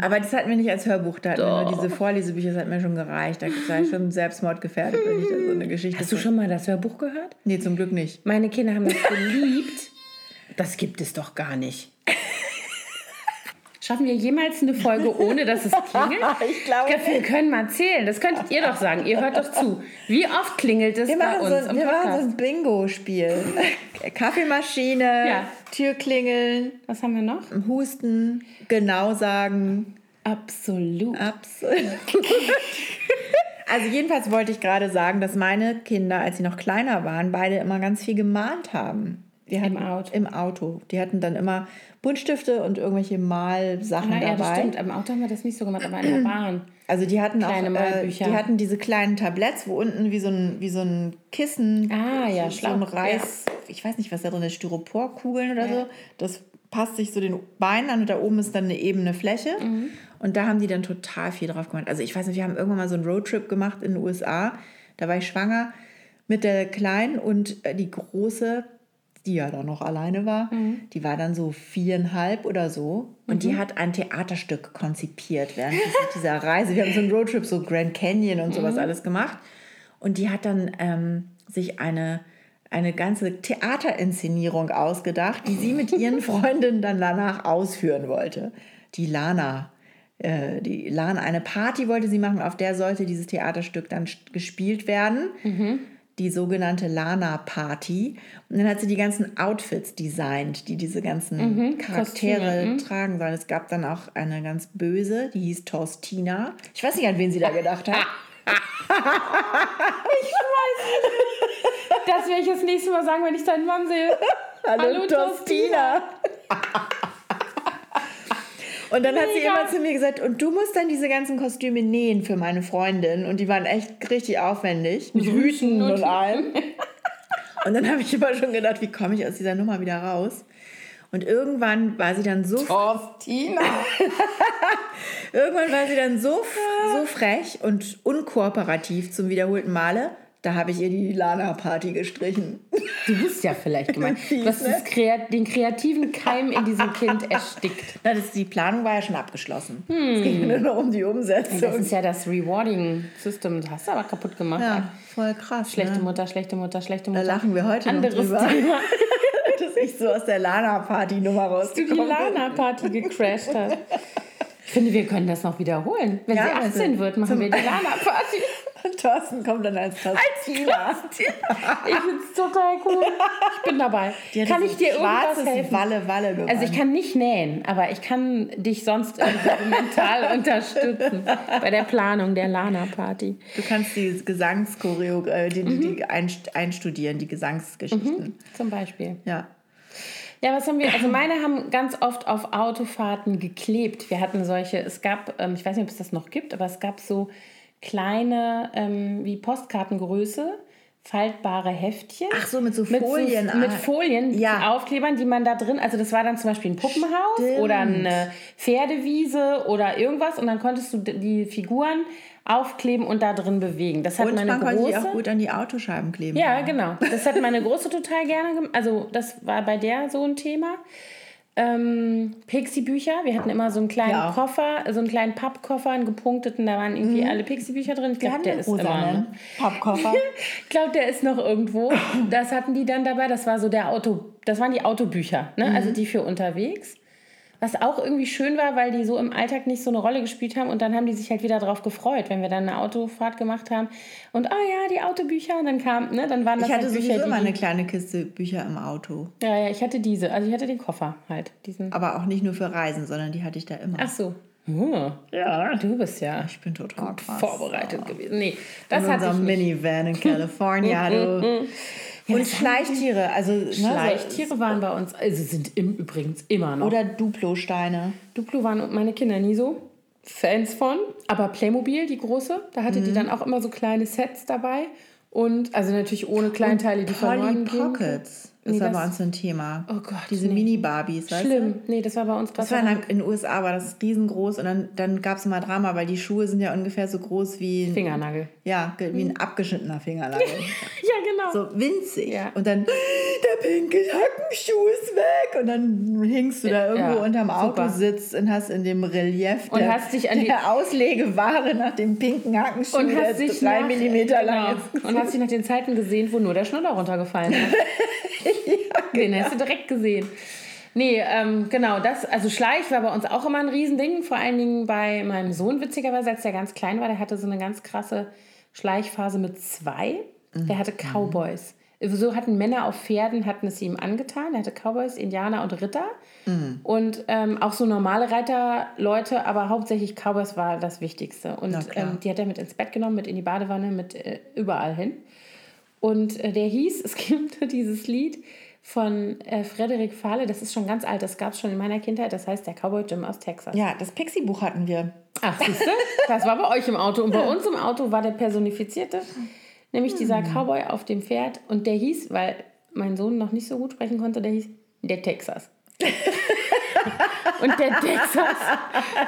Speaker 1: Aber das hatten wir nicht als Hörbuch, da hatten wir nur diese Vorlesebücher, das hat mir schon gereicht. Da sei ich schon selbstmordgefährdet, wenn ich da so eine Geschichte
Speaker 2: Hast du schon mal das Hörbuch gehört?
Speaker 1: Nee, zum Glück nicht.
Speaker 2: Meine Kinder haben das geliebt. Das gibt es doch gar nicht. Schaffen wir jemals eine Folge, ohne dass es klingelt?
Speaker 1: Ich glaube
Speaker 2: Wir können mal zählen. Das könntet ihr doch sagen. Ihr hört doch zu. Wie oft klingelt es
Speaker 1: Wir
Speaker 2: bei
Speaker 1: machen,
Speaker 2: uns
Speaker 1: so, wir machen so ein Bingo-Spiel. Kaffeemaschine,
Speaker 2: Ja.
Speaker 1: Türklingeln,
Speaker 2: Was haben wir noch?
Speaker 1: Husten, genau sagen.
Speaker 2: Absolut.
Speaker 1: Absolut. also jedenfalls wollte ich gerade sagen, dass meine Kinder, als sie noch kleiner waren, beide immer ganz viel gemalt haben. Wir hatten,
Speaker 2: Auto.
Speaker 1: Im Auto. Die hatten dann immer Buntstifte und irgendwelche Malsachen
Speaker 2: ja, das
Speaker 1: dabei.
Speaker 2: stimmt. Im Auto haben wir das nicht so gemacht, aber in der Bahn.
Speaker 1: Also die hatten
Speaker 2: Kleine
Speaker 1: auch, äh,
Speaker 2: Malbücher.
Speaker 1: die hatten diese kleinen Tabletts, wo unten wie so ein, wie so ein Kissen,
Speaker 2: Ah, ja,
Speaker 1: so
Speaker 2: schlau.
Speaker 1: ein Reis, ich weiß nicht, was da drin ist, Styroporkugeln oder
Speaker 2: Ja.
Speaker 1: so. Das passt sich so den Beinen an und da oben ist dann eine ebene Fläche.
Speaker 2: Mhm.
Speaker 1: Und da haben die dann total viel drauf gemacht. Also ich weiß nicht, wir haben irgendwann mal so einen Roadtrip gemacht in den USA. Da war ich schwanger mit der Kleinen und äh, die Große, die ja dann noch alleine war,
Speaker 2: Mhm.
Speaker 1: die war dann so viereinhalb oder so. Und die hat ein Theaterstück konzipiert während dieser- Reise. Wir haben so einen Roadtrip, so Grand Canyon und
Speaker 2: Mhm.
Speaker 1: sowas alles gemacht. Und die hat dann ähm, sich eine, eine ganze Theaterinszenierung ausgedacht, die sie mit ihren Freundinnen dann danach ausführen wollte. Die Lana. äh, Die Lana, eine Party wollte sie machen, auf der sollte dieses Theaterstück dann gespielt werden. Die sogenannte Lana-Party. Und dann hat sie die ganzen Outfits designt, die diese ganzen Charaktere
Speaker 2: Kostüme,
Speaker 1: tragen sollen. Es gab dann auch eine ganz böse, die hieß Torstina. Ich weiß nicht, an wen sie da gedacht hat.
Speaker 2: Das werde ich das nächste Mal sagen, wenn ich deinen Mann sehe.
Speaker 1: Hallo, Torstina. Und dann hat sie
Speaker 2: Mega.
Speaker 1: immer zu mir gesagt, und du musst dann diese ganzen Kostüme nähen für meine Freundin. Und die waren echt richtig aufwendig. Mit Hüten und,
Speaker 2: und-
Speaker 1: allem. Und dann habe ich immer schon gedacht, wie komme ich aus dieser Nummer wieder raus? Und irgendwann war sie dann so
Speaker 2: Torstina.
Speaker 1: Irgendwann war sie dann so, so frech und unkooperativ zum wiederholten Male. Da habe ich ihr die Lana-Party gestrichen.
Speaker 2: Du bist ja vielleicht gemeint. Du hast
Speaker 1: ne?
Speaker 2: Kreat den kreativen Keim in diesem Kind erstickt.
Speaker 1: Na, das, die Planung war ja schon abgeschlossen. Es ging nur noch um die Umsetzung.
Speaker 2: Das ist ja das Rewarding-System. Das hast du aber kaputt gemacht.
Speaker 1: ja, voll krass.
Speaker 2: Schlechte
Speaker 1: ne?
Speaker 2: Mutter, schlechte Mutter, schlechte
Speaker 1: Da
Speaker 2: Mutter.
Speaker 1: lachen wir heute
Speaker 2: Anderes
Speaker 1: noch drüber,
Speaker 2: Thema.
Speaker 1: dass ich so aus der Lana-Party-Nummer
Speaker 2: Du die
Speaker 1: rausgekommen bin.
Speaker 2: Lana-Party gecrashed hast. Ich finde, wir können das noch wiederholen. Wenn
Speaker 1: Ja,
Speaker 2: sie 18
Speaker 1: also
Speaker 2: wird, machen wir die Lana-Party.
Speaker 1: Thorsten kommt dann als Tostina.
Speaker 2: Ich finde es total cool. Ich bin dabei.
Speaker 1: Die
Speaker 2: Kann ich dir irgendwas helfen?
Speaker 1: Walle-Walle gewonnen.
Speaker 2: Also ich kann nicht nähen, aber ich kann dich sonst mental unterstützen bei der Planung der Lana-Party.
Speaker 1: Du kannst die Gesangschoreo, äh, die, die,
Speaker 2: Mhm.
Speaker 1: die einst- einstudieren, die Gesangsgeschichten.
Speaker 2: Zum Beispiel.
Speaker 1: Ja.
Speaker 2: Ja, was haben wir? Also meine haben ganz oft auf Autofahrten geklebt. Wir hatten solche, es gab, ähm, ich weiß nicht, ob es das noch gibt, aber es gab so kleine, ähm, wie Postkartengröße, faltbare Heftchen.
Speaker 1: Ach so, mit so
Speaker 2: Mit,
Speaker 1: Folien.
Speaker 2: so, mit
Speaker 1: ah.
Speaker 2: Folien,
Speaker 1: Ja.
Speaker 2: Aufklebern, die man da drin, also das war dann zum Beispiel ein Puppenhaus
Speaker 1: Stimmt.
Speaker 2: oder eine Pferdewiese oder irgendwas und dann konntest du die Figuren aufkleben und da drin bewegen. Das hat
Speaker 1: Und
Speaker 2: meine
Speaker 1: man konnte die
Speaker 2: große.
Speaker 1: auch gut an die Autoscheiben kleben.
Speaker 2: Ja, genau. Das hat meine Große total gerne gemacht. Also, das war bei der so ein Thema. Ähm, Pixie-Bücher. Wir hatten immer so einen kleinen
Speaker 1: Ja.
Speaker 2: Koffer, so einen kleinen Pappkoffer, einen gepunkteten, da waren irgendwie alle Pixie-Bücher drin. Ich
Speaker 1: Mhm.
Speaker 2: Glaube, der ist immer
Speaker 1: rosanen
Speaker 2: noch.
Speaker 1: Pappkoffer.
Speaker 2: Ich glaube, der ist noch irgendwo. Das hatten die dann dabei. Das war so der Auto, das waren die Autobücher, ne?
Speaker 1: Mhm.
Speaker 2: Also die für unterwegs. Was auch irgendwie schön war, weil die so im Alltag nicht so eine Rolle gespielt haben und dann haben die sich halt wieder darauf gefreut, wenn wir dann eine Autofahrt gemacht haben und oh ja, die Autobücher und dann kam, ne, dann waren das
Speaker 1: Ich hatte
Speaker 2: halt Bücher,
Speaker 1: sowieso immer eine kleine Kiste Bücher im Auto.
Speaker 2: Ja, ja, ich hatte diese. Also ich hatte den Koffer halt. Diesen.
Speaker 1: Aber auch nicht nur für Reisen, sondern die hatte ich da immer.
Speaker 2: Ach so. Hm.
Speaker 1: ja.
Speaker 2: Du bist ja
Speaker 1: Ich bin total krass.
Speaker 2: vorbereitet gewesen. Nee, das
Speaker 1: in
Speaker 2: hatte ich.
Speaker 1: Minivan in California, du. Und Schleichtiere, also ne,
Speaker 2: Schleichtiere waren bei uns, also sind im übrigens immer noch.
Speaker 1: Oder Duplo-Steine.
Speaker 2: Duplo waren meine Kinder nie so Fans von. Aber Playmobil, die große, da hatte
Speaker 1: Mhm.
Speaker 2: die dann auch immer so kleine Sets dabei. Und also natürlich ohne Kleinteile, die
Speaker 1: Polly
Speaker 2: verloren.
Speaker 1: Pockets
Speaker 2: Nee, das-
Speaker 1: bei uns so ein Thema.
Speaker 2: Oh Gott,
Speaker 1: Diese
Speaker 2: nee.
Speaker 1: Mini-Barbies, weißt du?
Speaker 2: Schlimm. Nee, das war bei uns
Speaker 1: Das war in, in den USA, war das riesengroß und dann, dann gab es immer Drama, weil die Schuhe sind ja ungefähr so groß wie ein,
Speaker 2: Fingernagel.
Speaker 1: ja, wie ein abgeschnittener Fingernagel.
Speaker 2: Ja, genau.
Speaker 1: So winzig.
Speaker 2: Ja.
Speaker 1: Und dann, der pinke Hackenschuh ist weg. Und dann hingst du da irgendwo
Speaker 2: Ja,
Speaker 1: unterm
Speaker 2: super.
Speaker 1: Autositz und hast in dem Relief
Speaker 2: Und
Speaker 1: der,
Speaker 2: hast dich an die-
Speaker 1: der Auslegeware nach dem pinken Hackenschuh,
Speaker 2: Und
Speaker 1: der
Speaker 2: hast dich
Speaker 1: drei
Speaker 2: nach-
Speaker 1: Millimeter lang
Speaker 2: genau. Und hast dich nach den Zeiten gesehen, wo nur der Schnuller runtergefallen ist. Den hast du direkt gesehen. Nee, ähm, genau, das, also Schleich war bei uns auch immer ein Riesending, vor allen Dingen bei meinem Sohn, witzigerweise, als der ganz klein war, der hatte so eine ganz krasse Schleichphase mit zwei. Der hatte Cowboys. So hatten Männer auf Pferden, hatten es ihm angetan. Er hatte Cowboys, Indianer und Ritter. Und ähm, auch so normale Reiterleute, aber hauptsächlich Cowboys war das Wichtigste. Und ähm, die hat er mit ins Bett genommen, mit in die Badewanne, mit äh, überall hin. Und äh, der hieß, es gibt dieses Lied von äh, Frederik Fahle, das ist schon ganz alt, das gab es schon in meiner Kindheit, das heißt der Cowboy Jim aus Texas.
Speaker 1: Ja, das Pixie-Buch hatten wir.
Speaker 2: Ach, siehst du? Das war bei euch im Auto. Und bei uns im Auto war der personifizierte, nämlich dieser Cowboy auf dem Pferd. Und der hieß, weil mein Sohn noch nicht so gut sprechen konnte, der hieß der Texas. und der Texas,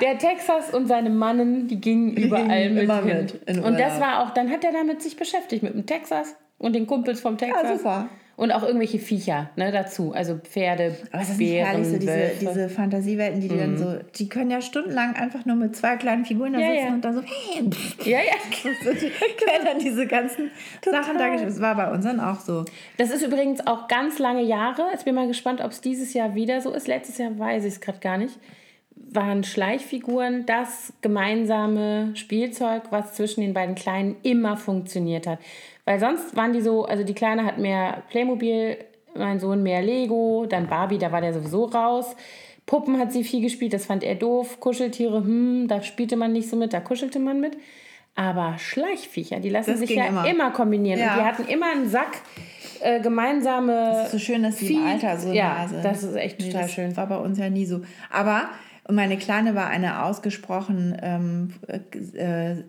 Speaker 2: der Texas und seine Mannen, die gingen überall
Speaker 1: gingen
Speaker 2: mit
Speaker 1: mit
Speaker 2: und das war auch, dann hat er damit sich beschäftigt, mit dem Texas und den Kumpels vom Texas.
Speaker 1: super.
Speaker 2: Und auch irgendwelche Viecher ne, dazu, also Pferde,
Speaker 1: Aber es ist nicht herrlich, so
Speaker 2: Bären,
Speaker 1: diese,
Speaker 2: Wölfe.
Speaker 1: diese Fantasiewelten, die, die dann so, die können ja stundenlang einfach nur mit zwei kleinen Figuren da
Speaker 2: Ja,
Speaker 1: sitzen
Speaker 2: ja.
Speaker 1: und dann so, hey,
Speaker 2: Ja, ja.
Speaker 1: so, die werden dann diese ganzen Sachen da. Das war bei uns dann auch so.
Speaker 2: Das ist übrigens auch ganz lange Jahre. Ich bin mal gespannt, ob es dieses Jahr wieder so ist. Letztes Jahr weiß ich es gerade gar nicht. Waren Schleichfiguren das gemeinsame Spielzeug, was zwischen den beiden Kleinen immer funktioniert hat. Weil sonst waren die so, also die Kleine hat mehr Playmobil, mein Sohn mehr Lego, dann Barbie, da war der sowieso raus. Puppen hat sie viel gespielt, das fand er doof. Kuscheltiere, hm, da spielte man nicht so mit, da kuschelte man mit. Aber Schleichviecher, die lassen
Speaker 1: Das
Speaker 2: sich ja
Speaker 1: immer.
Speaker 2: immer, kombinieren.
Speaker 1: Ja.
Speaker 2: Und die hatten immer einen Sack äh, gemeinsame.
Speaker 1: Es ist so schön, dass die im Alter so
Speaker 2: ja,
Speaker 1: nah sind.
Speaker 2: das ist echt total
Speaker 1: das
Speaker 2: schön.
Speaker 1: war bei uns ja nie so. Aber meine Kleine war eine ausgesprochen ähm, äh,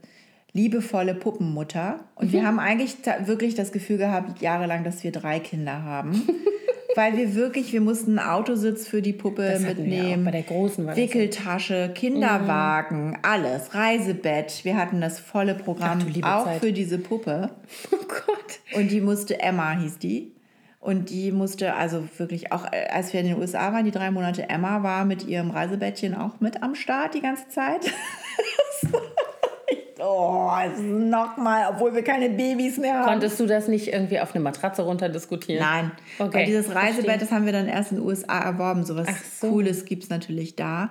Speaker 1: liebevolle Puppenmutter. Und
Speaker 2: Mhm.
Speaker 1: wir haben eigentlich wirklich das Gefühl gehabt, jahrelang, dass wir drei Kinder haben. Weil wir wirklich, wir mussten einen Autositz für die Puppe mitnehmen.
Speaker 2: Bei der Großen war.
Speaker 1: Wickeltasche, Kinderwagen, alles, Reisebett. Wir hatten das volle Programm
Speaker 2: Ach
Speaker 1: auch
Speaker 2: Zeit.
Speaker 1: für diese Puppe.
Speaker 2: Oh Gott.
Speaker 1: Und die musste, Emma hieß die. Und die musste also wirklich auch, äh, als wir in den USA waren, die drei Monate, Emma war mit ihrem Reisebettchen auch mit am Start die ganze Zeit. oh, nochmal, obwohl wir keine Babys mehr haben.
Speaker 2: Konntest du das nicht irgendwie auf eine Matratze runterdiskutieren?
Speaker 1: Nein,
Speaker 2: Okay,
Speaker 1: weil dieses. Reisebett, das haben wir dann erst in den USA erworben. So was
Speaker 2: Ach so.
Speaker 1: Cooles gibt es natürlich da.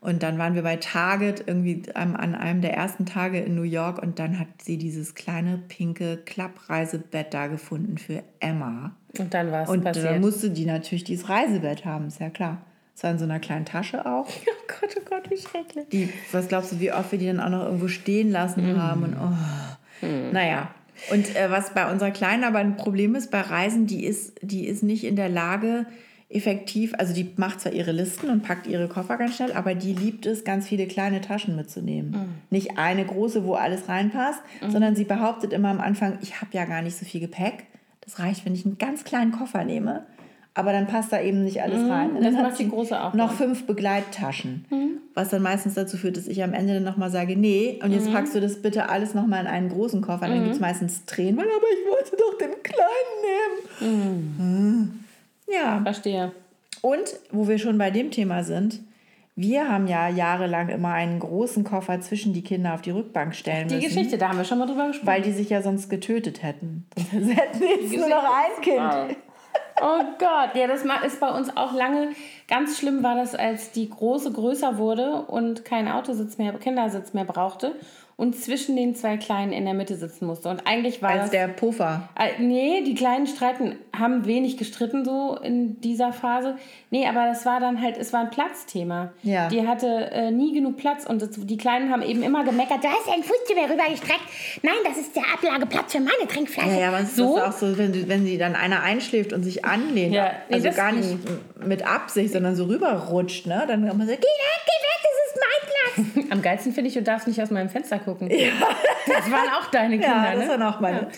Speaker 1: Und dann waren wir bei Target irgendwie an einem der ersten Tage in New York und dann hat sie dieses kleine pinke Klappreisebett da gefunden für Emma.
Speaker 2: Und dann war es
Speaker 1: Und
Speaker 2: passiert.
Speaker 1: dann musste die natürlich dieses Reisebett haben, ist ja klar. Es war in so einer kleinen Tasche auch.
Speaker 2: oh Gott, oh Gott, wie schrecklich.
Speaker 1: Die, was glaubst du, wie oft wir die dann auch noch irgendwo stehen lassen
Speaker 2: Mhm.
Speaker 1: haben? Und oh, naja. Und äh, was bei unserer Kleinen aber ein Problem ist, bei Reisen, die ist, die ist nicht in der Lage, effektiv, also die macht zwar ihre Listen und packt ihre Koffer ganz schnell, aber die liebt es, ganz viele kleine Taschen mitzunehmen.
Speaker 2: Mhm.
Speaker 1: Nicht eine große, wo alles reinpasst, sondern sie behauptet immer am Anfang, ich habe ja gar nicht so viel Gepäck. Das reicht, wenn ich einen ganz kleinen Koffer nehme. Aber dann passt da eben nicht alles rein. Und
Speaker 2: Mhm. das
Speaker 1: dann
Speaker 2: macht die Große auch
Speaker 1: Noch fünf Begleittaschen.
Speaker 2: Mhm.
Speaker 1: Was dann meistens dazu führt, dass ich am Ende dann nochmal sage, nee, und
Speaker 2: Mhm.
Speaker 1: jetzt packst du das bitte alles nochmal in einen großen Koffer. Dann gibt es meistens Tränen, weil aber ich wollte doch den kleinen nehmen. Hm. Ja,
Speaker 2: Verstehe.
Speaker 1: und wo wir schon bei dem Thema sind, wir haben ja jahrelang immer einen großen Koffer zwischen die Kinder auf die Rückbank stellen
Speaker 2: Die
Speaker 1: müssen.
Speaker 2: Geschichte, da haben wir schon mal drüber gesprochen.
Speaker 1: Weil die sich ja sonst getötet hätten. Sonst hätten jetzt nur noch ein Kind.
Speaker 2: Oh Gott, ja, das ist bei uns auch lange. Ganz schlimm war das, als die Große größer wurde und keinen Autositz mehr, Kindersitz mehr brauchte und zwischen den zwei Kleinen in der Mitte sitzen musste. Und eigentlich war
Speaker 1: Als
Speaker 2: das.
Speaker 1: der Puffer.
Speaker 2: Äh, Nee, die Kleinen streiten, haben wenig gestritten so in dieser Phase. Nee, aber das war dann halt, es war ein Platzthema.
Speaker 1: Ja.
Speaker 2: Die hatte äh, nie genug Platz und das, die Kleinen haben eben immer gemeckert, da ist ein Fuß zu mir rübergestreckt. Nein, das ist der Ablageplatz für meine Trinkflasche.
Speaker 1: Ja, ja, aber es
Speaker 2: so.
Speaker 1: ist auch so, wenn, wenn sie dann einer einschläft und sich anlehnt,
Speaker 2: Ja, nee,
Speaker 1: also gar nicht mit Absicht, sondern so rüberrutscht, ne? dann kann man so, geh weg, geh weg, das ist mein Platz.
Speaker 2: Am geilsten finde ich, du darfst nicht aus meinem Fenster gucken. Ja. Das waren auch deine Kinder,
Speaker 1: Ja, das
Speaker 2: ne?
Speaker 1: war noch meine. Mein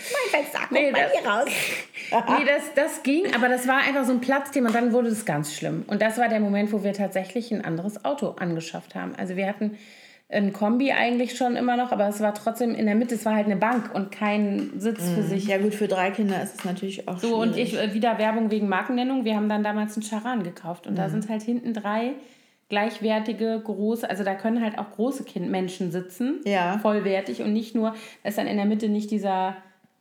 Speaker 1: Fenster, guck
Speaker 2: Nee,
Speaker 1: mal
Speaker 2: das-
Speaker 1: hier raus.
Speaker 2: Nee, das, das ging, aber das war einfach so ein Platzthema und dann wurde es ganz schlimm. Und das war der Moment, wo wir tatsächlich ein anderes Auto angeschafft haben. Also wir hatten ein Kombi eigentlich schon immer noch, aber es war trotzdem in der Mitte, es war halt eine Bank und kein Sitz für sich.
Speaker 1: Ja gut, für drei Kinder ist es natürlich auch
Speaker 2: So, und ich äh, wieder Werbung wegen Markennennung. Wir haben dann damals einen Charan gekauft und da sind halt hinten drei gleichwertige, große, also da können halt auch große kind Menschen sitzen,
Speaker 1: Ja.
Speaker 2: vollwertig und nicht nur, da ist dann in der Mitte nicht dieser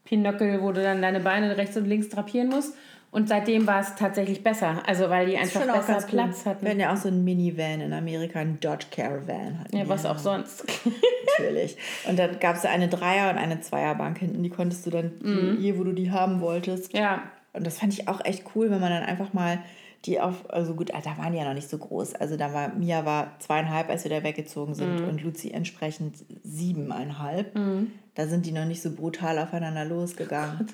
Speaker 2: Pinöckel, wo du dann deine Beine rechts und links drapieren musst. Und seitdem war es tatsächlich besser, also weil die einfach besser Platz
Speaker 1: cool.
Speaker 2: hatten.
Speaker 1: Wir hatten ja auch so ein Minivan in Amerika, ein Dodge Caravan. Hatten
Speaker 2: Ja, was auch sonst.
Speaker 1: Natürlich. Und dann gab es eine Dreier- und eine Zweierbank hinten, die konntest du dann,
Speaker 2: Mhm.
Speaker 1: je wo du die haben wolltest.
Speaker 2: ja,
Speaker 1: Und das fand ich auch echt cool, wenn man dann einfach mal die auf, also gut, da waren die ja noch nicht so groß. Also da war, Mia war zweieinhalb, als wir da weggezogen sind
Speaker 2: Mhm.
Speaker 1: und Luzi entsprechend siebeneinhalb. Da sind die noch nicht so brutal aufeinander losgegangen.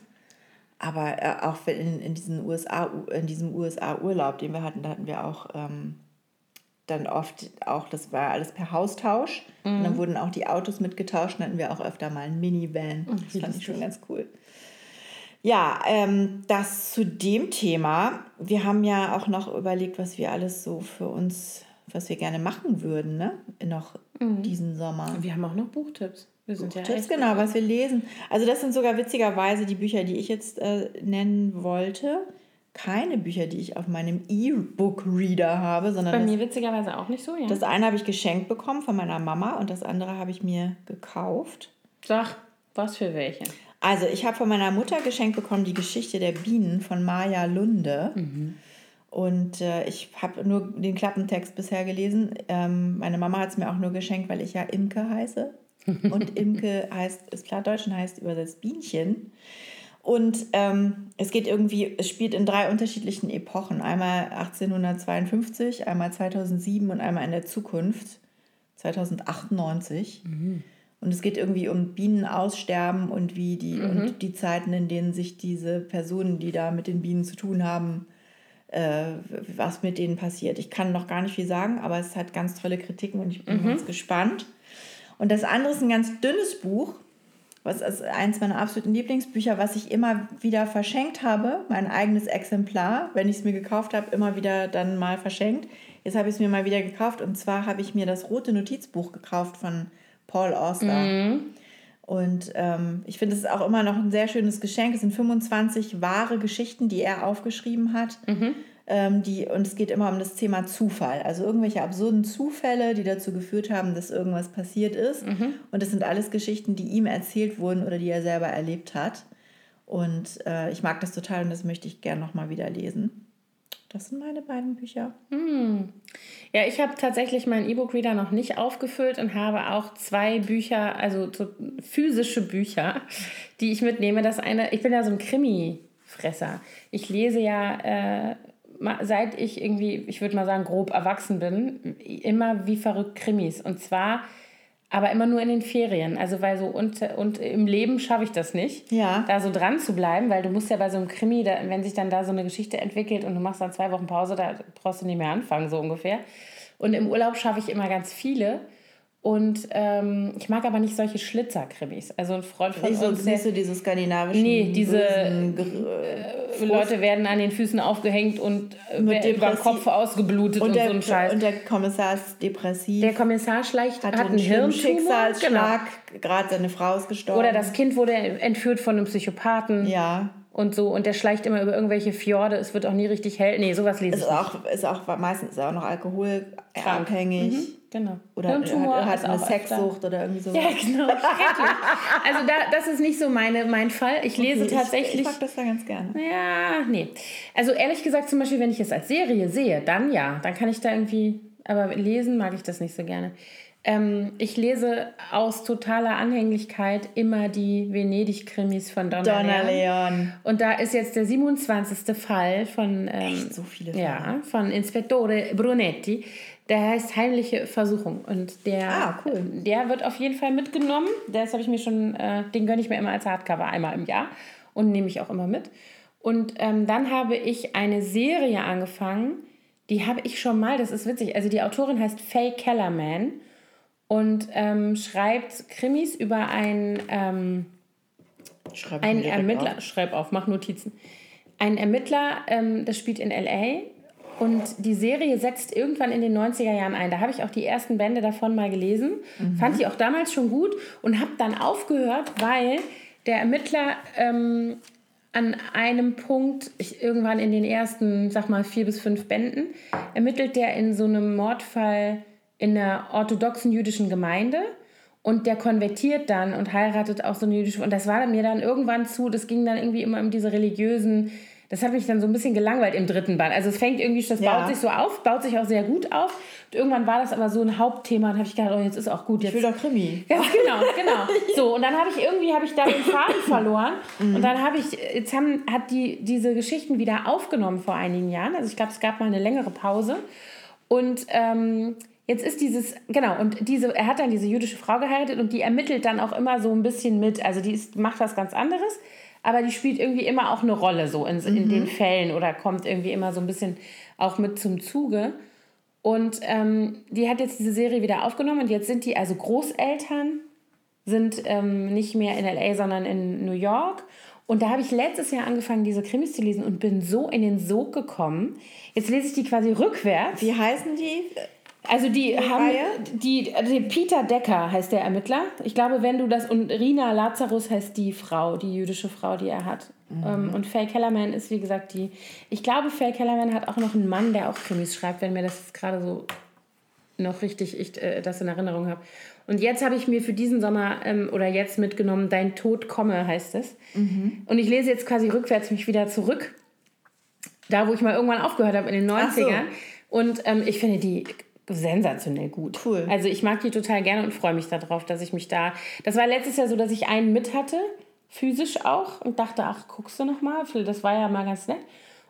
Speaker 1: Aber äh, auch wenn in, in, diesen USA, in diesem USA-Urlaub, den wir hatten, da hatten wir auch ähm, dann oft auch, das war alles per Haustausch. Und
Speaker 2: Mhm.
Speaker 1: dann wurden auch die Autos mitgetauscht, dann hatten wir auch öfter mal einen Minivan.
Speaker 2: Oh,
Speaker 1: Das fand ich schon ganz cool. Ja, ähm, das zu dem Thema. Wir haben ja auch noch überlegt, was wir alles so für uns, was wir gerne machen würden, ne? Noch diesen Sommer.
Speaker 2: wir haben auch noch Buchtipps. Wir sind ja
Speaker 1: Tipps,
Speaker 2: echt
Speaker 1: genau, was wir lesen. Also das sind sogar witzigerweise die Bücher, die ich jetzt äh, nennen wollte. Keine Bücher, die ich auf meinem E-Book-Reader habe,
Speaker 2: bei
Speaker 1: sondern das,
Speaker 2: mir witzigerweise auch nicht so, ja.
Speaker 1: das eine habe ich geschenkt bekommen von meiner Mama und das andere habe ich mir gekauft.
Speaker 2: Sag, was für welche?
Speaker 1: Also ich habe von meiner Mutter geschenkt bekommen die Geschichte der Bienen von Maja Lunde. Und äh, ich habe nur den Klappentext bisher gelesen. Ähm, meine Mama hat es mir auch nur geschenkt, weil ich ja Imke heiße. Und Imke heißt, ist Plattdeutsch und heißt übersetzt Bienchen. Und ähm, es geht irgendwie, es spielt in drei unterschiedlichen Epochen. Einmal 1852, einmal 2007 und einmal in der Zukunft, 2098. Und es geht irgendwie um Bienenaussterben und wie die und die Zeiten, in denen sich diese Personen, die da mit den Bienen zu tun haben, äh, was mit denen passiert. Ich kann noch gar nicht viel sagen, aber es hat ganz tolle Kritiken und ich bin ganz gespannt. Und das andere ist ein ganz dünnes Buch, was ist eins meiner absoluten Lieblingsbücher, was ich immer wieder verschenkt habe, mein eigenes Exemplar, wenn ich es mir gekauft habe, immer wieder dann mal verschenkt. Jetzt habe ich es mir mal wieder gekauft und zwar habe ich mir das rote Notizbuch gekauft von Paul Auster. Und ähm, ich finde, es ist auch immer noch ein sehr schönes Geschenk. Es sind 25 wahre Geschichten, die er aufgeschrieben hat. Ähm, die, und es geht immer um das Thema Zufall. Also irgendwelche absurden Zufälle, die dazu geführt haben, dass irgendwas passiert ist. Und das sind alles Geschichten, die ihm erzählt wurden oder die er selber erlebt hat. Und äh, ich mag das total und das möchte ich gerne nochmal wieder lesen. Das sind meine beiden Bücher.
Speaker 2: Ja, ich habe tatsächlich meinen E-Book-Reader noch nicht aufgefüllt und habe auch zwei Bücher, also so physische Bücher, die ich mitnehme. Das eine, ich bin ja so ein Krimi-Fresser. Ich lese ja, äh, seit ich irgendwie, ich würde mal sagen, grob erwachsen bin, immer wie verrückt Krimis. Und zwar aber immer nur in den Ferien. Also weil so und, und im Leben schaffe ich das nicht,
Speaker 1: Ja.
Speaker 2: da so dran zu bleiben, weil du musst ja bei so einem Krimi, da, wenn sich dann da so eine Geschichte entwickelt und du machst dann zwei Wochen Pause, da brauchst du nicht mehr anfangen, so ungefähr. Und im Urlaub schaffe ich immer ganz viele. Und ähm, ich mag aber nicht solche Schlitzerkrimis. Also ein Freund von
Speaker 1: Nicht so,
Speaker 2: uns, der,
Speaker 1: nicht so diese skandinavischen
Speaker 2: Nee, diese,
Speaker 1: bösen, gr-
Speaker 2: Leute werden an den Füßen aufgehängt und äh,
Speaker 1: Mit
Speaker 2: über den
Speaker 1: Depressi-
Speaker 2: Kopf ausgeblutet und,
Speaker 1: und, der,
Speaker 2: so ein Scheiß.
Speaker 1: und der Kommissar ist depressiv.
Speaker 2: der Kommissar schleicht,
Speaker 1: hatte
Speaker 2: hat einen Hirntumor. Genau.
Speaker 1: Gerade seine Frau ist gestorben.
Speaker 2: Oder das Kind wurde entführt von einem Psychopathen.
Speaker 1: Ja.
Speaker 2: Und so, und der schleicht immer über irgendwelche Fjorde, es wird auch nie richtig hell. Nee, sowas lese
Speaker 1: Ist
Speaker 2: ich.
Speaker 1: auch, ist auch meistens ist er auch noch alkoholabhängig.
Speaker 2: Mhm, genau.
Speaker 1: Oder
Speaker 2: Hirntumor
Speaker 1: hat, hat eine
Speaker 2: öfter.
Speaker 1: Sexsucht oder irgendwie so.
Speaker 2: Ja, genau. Also da, das ist nicht so meine, mein Fall. Ich lese tatsächlich.
Speaker 1: Ich, ich mag das da ganz gerne.
Speaker 2: Ja, nee. Also ehrlich gesagt, zum Beispiel, wenn ich es als Serie sehe, dann ja, dann kann ich da irgendwie, aber lesen mag ich das nicht so gerne. Ähm, ich lese aus totaler Anhänglichkeit immer die Venedig-Krimis von Donna,
Speaker 1: Donna
Speaker 2: Leon.
Speaker 1: Leon.
Speaker 2: Und da ist jetzt der 27. Fall von, ähm,
Speaker 1: so viele
Speaker 2: ja, von Inspektore Brunetti. Der heißt Heimliche Versuchung. Und der,
Speaker 1: Ah, cool.
Speaker 2: der wird auf jeden Fall mitgenommen. Das habe ich mir schon, äh, den gönne ich mir immer als Hardcover einmal im Jahr und nehme ich auch immer mit. Und ähm, dann habe ich eine Serie angefangen, die habe ich schon mal, das ist witzig. Also die Autorin heißt Faye Kellerman und ähm, schreibt Krimis über einen, ähm, einen Ermittler.
Speaker 1: auf.
Speaker 2: Schreib auf, mach Notizen. Ein Ermittler, ähm, das spielt in L.A. Und die Serie setzt irgendwann in den 90er Jahren ein. Da habe ich auch die ersten Bände davon mal gelesen. Mhm. Fand ich auch damals schon gut und habe dann aufgehört, weil der Ermittler ähm, an einem Punkt, ich, irgendwann in den ersten, sag mal, vier bis fünf Bänden, ermittelt der in so einem Mordfall in einer orthodoxen jüdischen Gemeinde. Und der konvertiert dann und heiratet auch so eine jüdische. Und das war mir dann irgendwann zu, das ging dann irgendwie immer um diese religiösen das hat mich dann so ein bisschen gelangweilt im dritten Band. Also es fängt irgendwie, das ja. baut sich so auf, baut sich auch sehr gut auf. Und irgendwann war das aber so ein Hauptthema und habe ich gedacht, oh, jetzt ist auch gut. Jetzt.
Speaker 1: Ich will doch Krimi.
Speaker 2: Ja, genau, genau. So, und dann habe ich irgendwie, habe ich da den Faden verloren. Mhm. Und dann habe ich, jetzt haben, hat die diese Geschichten wieder aufgenommen vor einigen Jahren. Also ich glaube, es gab mal eine längere Pause. Und ähm, Jetzt ist dieses, genau, und diese, er hat dann diese jüdische Frau geheiratet und die ermittelt dann auch immer so ein bisschen mit. Also die ist, macht was ganz anderes aber die spielt irgendwie immer auch eine Rolle so in, in den mhm. Fällen oder kommt irgendwie immer so ein bisschen auch mit zum Zuge. Und ähm, die hat jetzt diese Serie wieder aufgenommen und jetzt sind die also Großeltern, sind ähm, nicht mehr in LA, sondern in New York. Und da habe ich letztes Jahr angefangen, diese Krimis zu lesen und bin so in den Sog gekommen. Jetzt lese ich die quasi rückwärts.
Speaker 1: Wie heißen die?
Speaker 2: Also die, haben die, die Peter Decker heißt der Ermittler. Ich glaube, wenn du das und Rina Lazarus heißt die Frau, die jüdische Frau, die er hat. Mhm. Ähm, und Faye Kellerman ist wie gesagt die. Ich glaube, Faye Kellerman hat auch noch einen Mann, der auch Krimis schreibt, wenn mir das gerade so noch richtig ich äh, das in Erinnerung habe. Und jetzt habe ich mir für diesen Sommer ähm, oder jetzt mitgenommen, Dein Tod komme heißt es. Mhm. Und ich lese jetzt quasi rückwärts mich wieder zurück. Da, wo ich mal irgendwann aufgehört habe in den 90ern. So. Und ähm, ich finde die sensationell gut. Cool. Also ich mag die total gerne und freue mich darauf, dass ich mich da. Das war letztes Jahr so, dass ich einen mit hatte, physisch auch, und dachte, ach, guckst du noch mal? Das war ja mal ganz nett.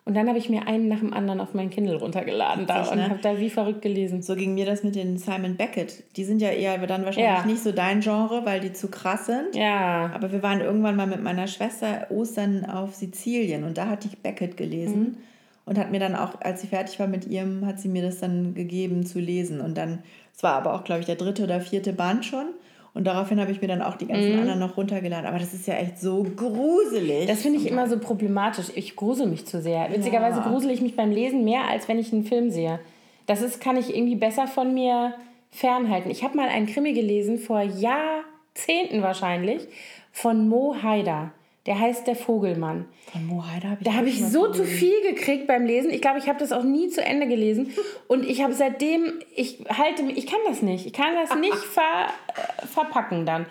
Speaker 2: Und dann habe ich mir einen nach dem anderen auf mein Kindle runtergeladen da und ne? habe da wie verrückt gelesen.
Speaker 1: So ging mir das mit den Simon Beckett. Die sind ja eher dann wahrscheinlich ja. nicht so dein Genre, weil die zu krass sind. Ja. Aber wir waren irgendwann mal mit meiner Schwester Ostern auf Sizilien und da hatte ich Beckett gelesen. Mhm und hat mir dann auch, als sie fertig war mit ihrem, hat sie mir das dann gegeben zu lesen. Und dann, es war aber auch, glaube ich, der dritte oder vierte Band schon. Und daraufhin habe ich mir dann auch die ganzen mhm. anderen noch runtergeladen. Aber das ist ja echt so gruselig.
Speaker 2: Das finde ich immer so problematisch. Ich grusel mich zu sehr. Witzigerweise ja. grusel ich mich beim Lesen mehr, als wenn ich einen Film sehe. Das ist, kann ich irgendwie besser von mir fernhalten. Ich habe mal einen Krimi gelesen, vor Jahrzehnten wahrscheinlich, von Mo Haider. Der heißt Der Vogelmann. Von Mohaider habe ich Da habe ich so zu viel gekriegt beim Lesen. Ich glaube, ich habe das auch nie zu Ende gelesen. Und ich habe seitdem, ich halte mich, ich kann das nicht. Ich kann das nicht ver, äh, verpacken dann.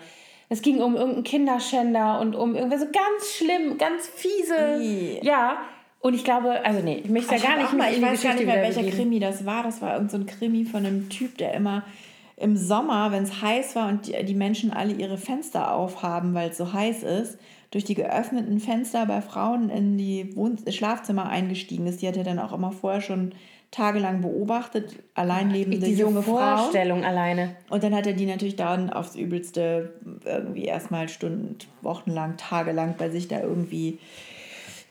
Speaker 2: Es ging um irgendeinen Kinderschänder und um irgendwie so ganz schlimm, ganz fiese. Wie? Ja. Und ich glaube, also nee, ich möchte ja gar nicht
Speaker 1: mal, Ich weiß gar nicht mehr, welcher Krimi das war. Das war irgendein so Krimi von einem Typ, der immer im Sommer, wenn es heiß war und die, die Menschen alle ihre Fenster aufhaben, weil es so heiß ist, durch die geöffneten Fenster bei Frauen in die Wohn Schlafzimmer eingestiegen ist. Die hat er dann auch immer vorher schon tagelang beobachtet, allein lebende Diese junge Vorstellung Frau. alleine. Und dann hat er die natürlich dann aufs Übelste irgendwie erstmal Stunden, wochenlang, tagelang bei sich da irgendwie,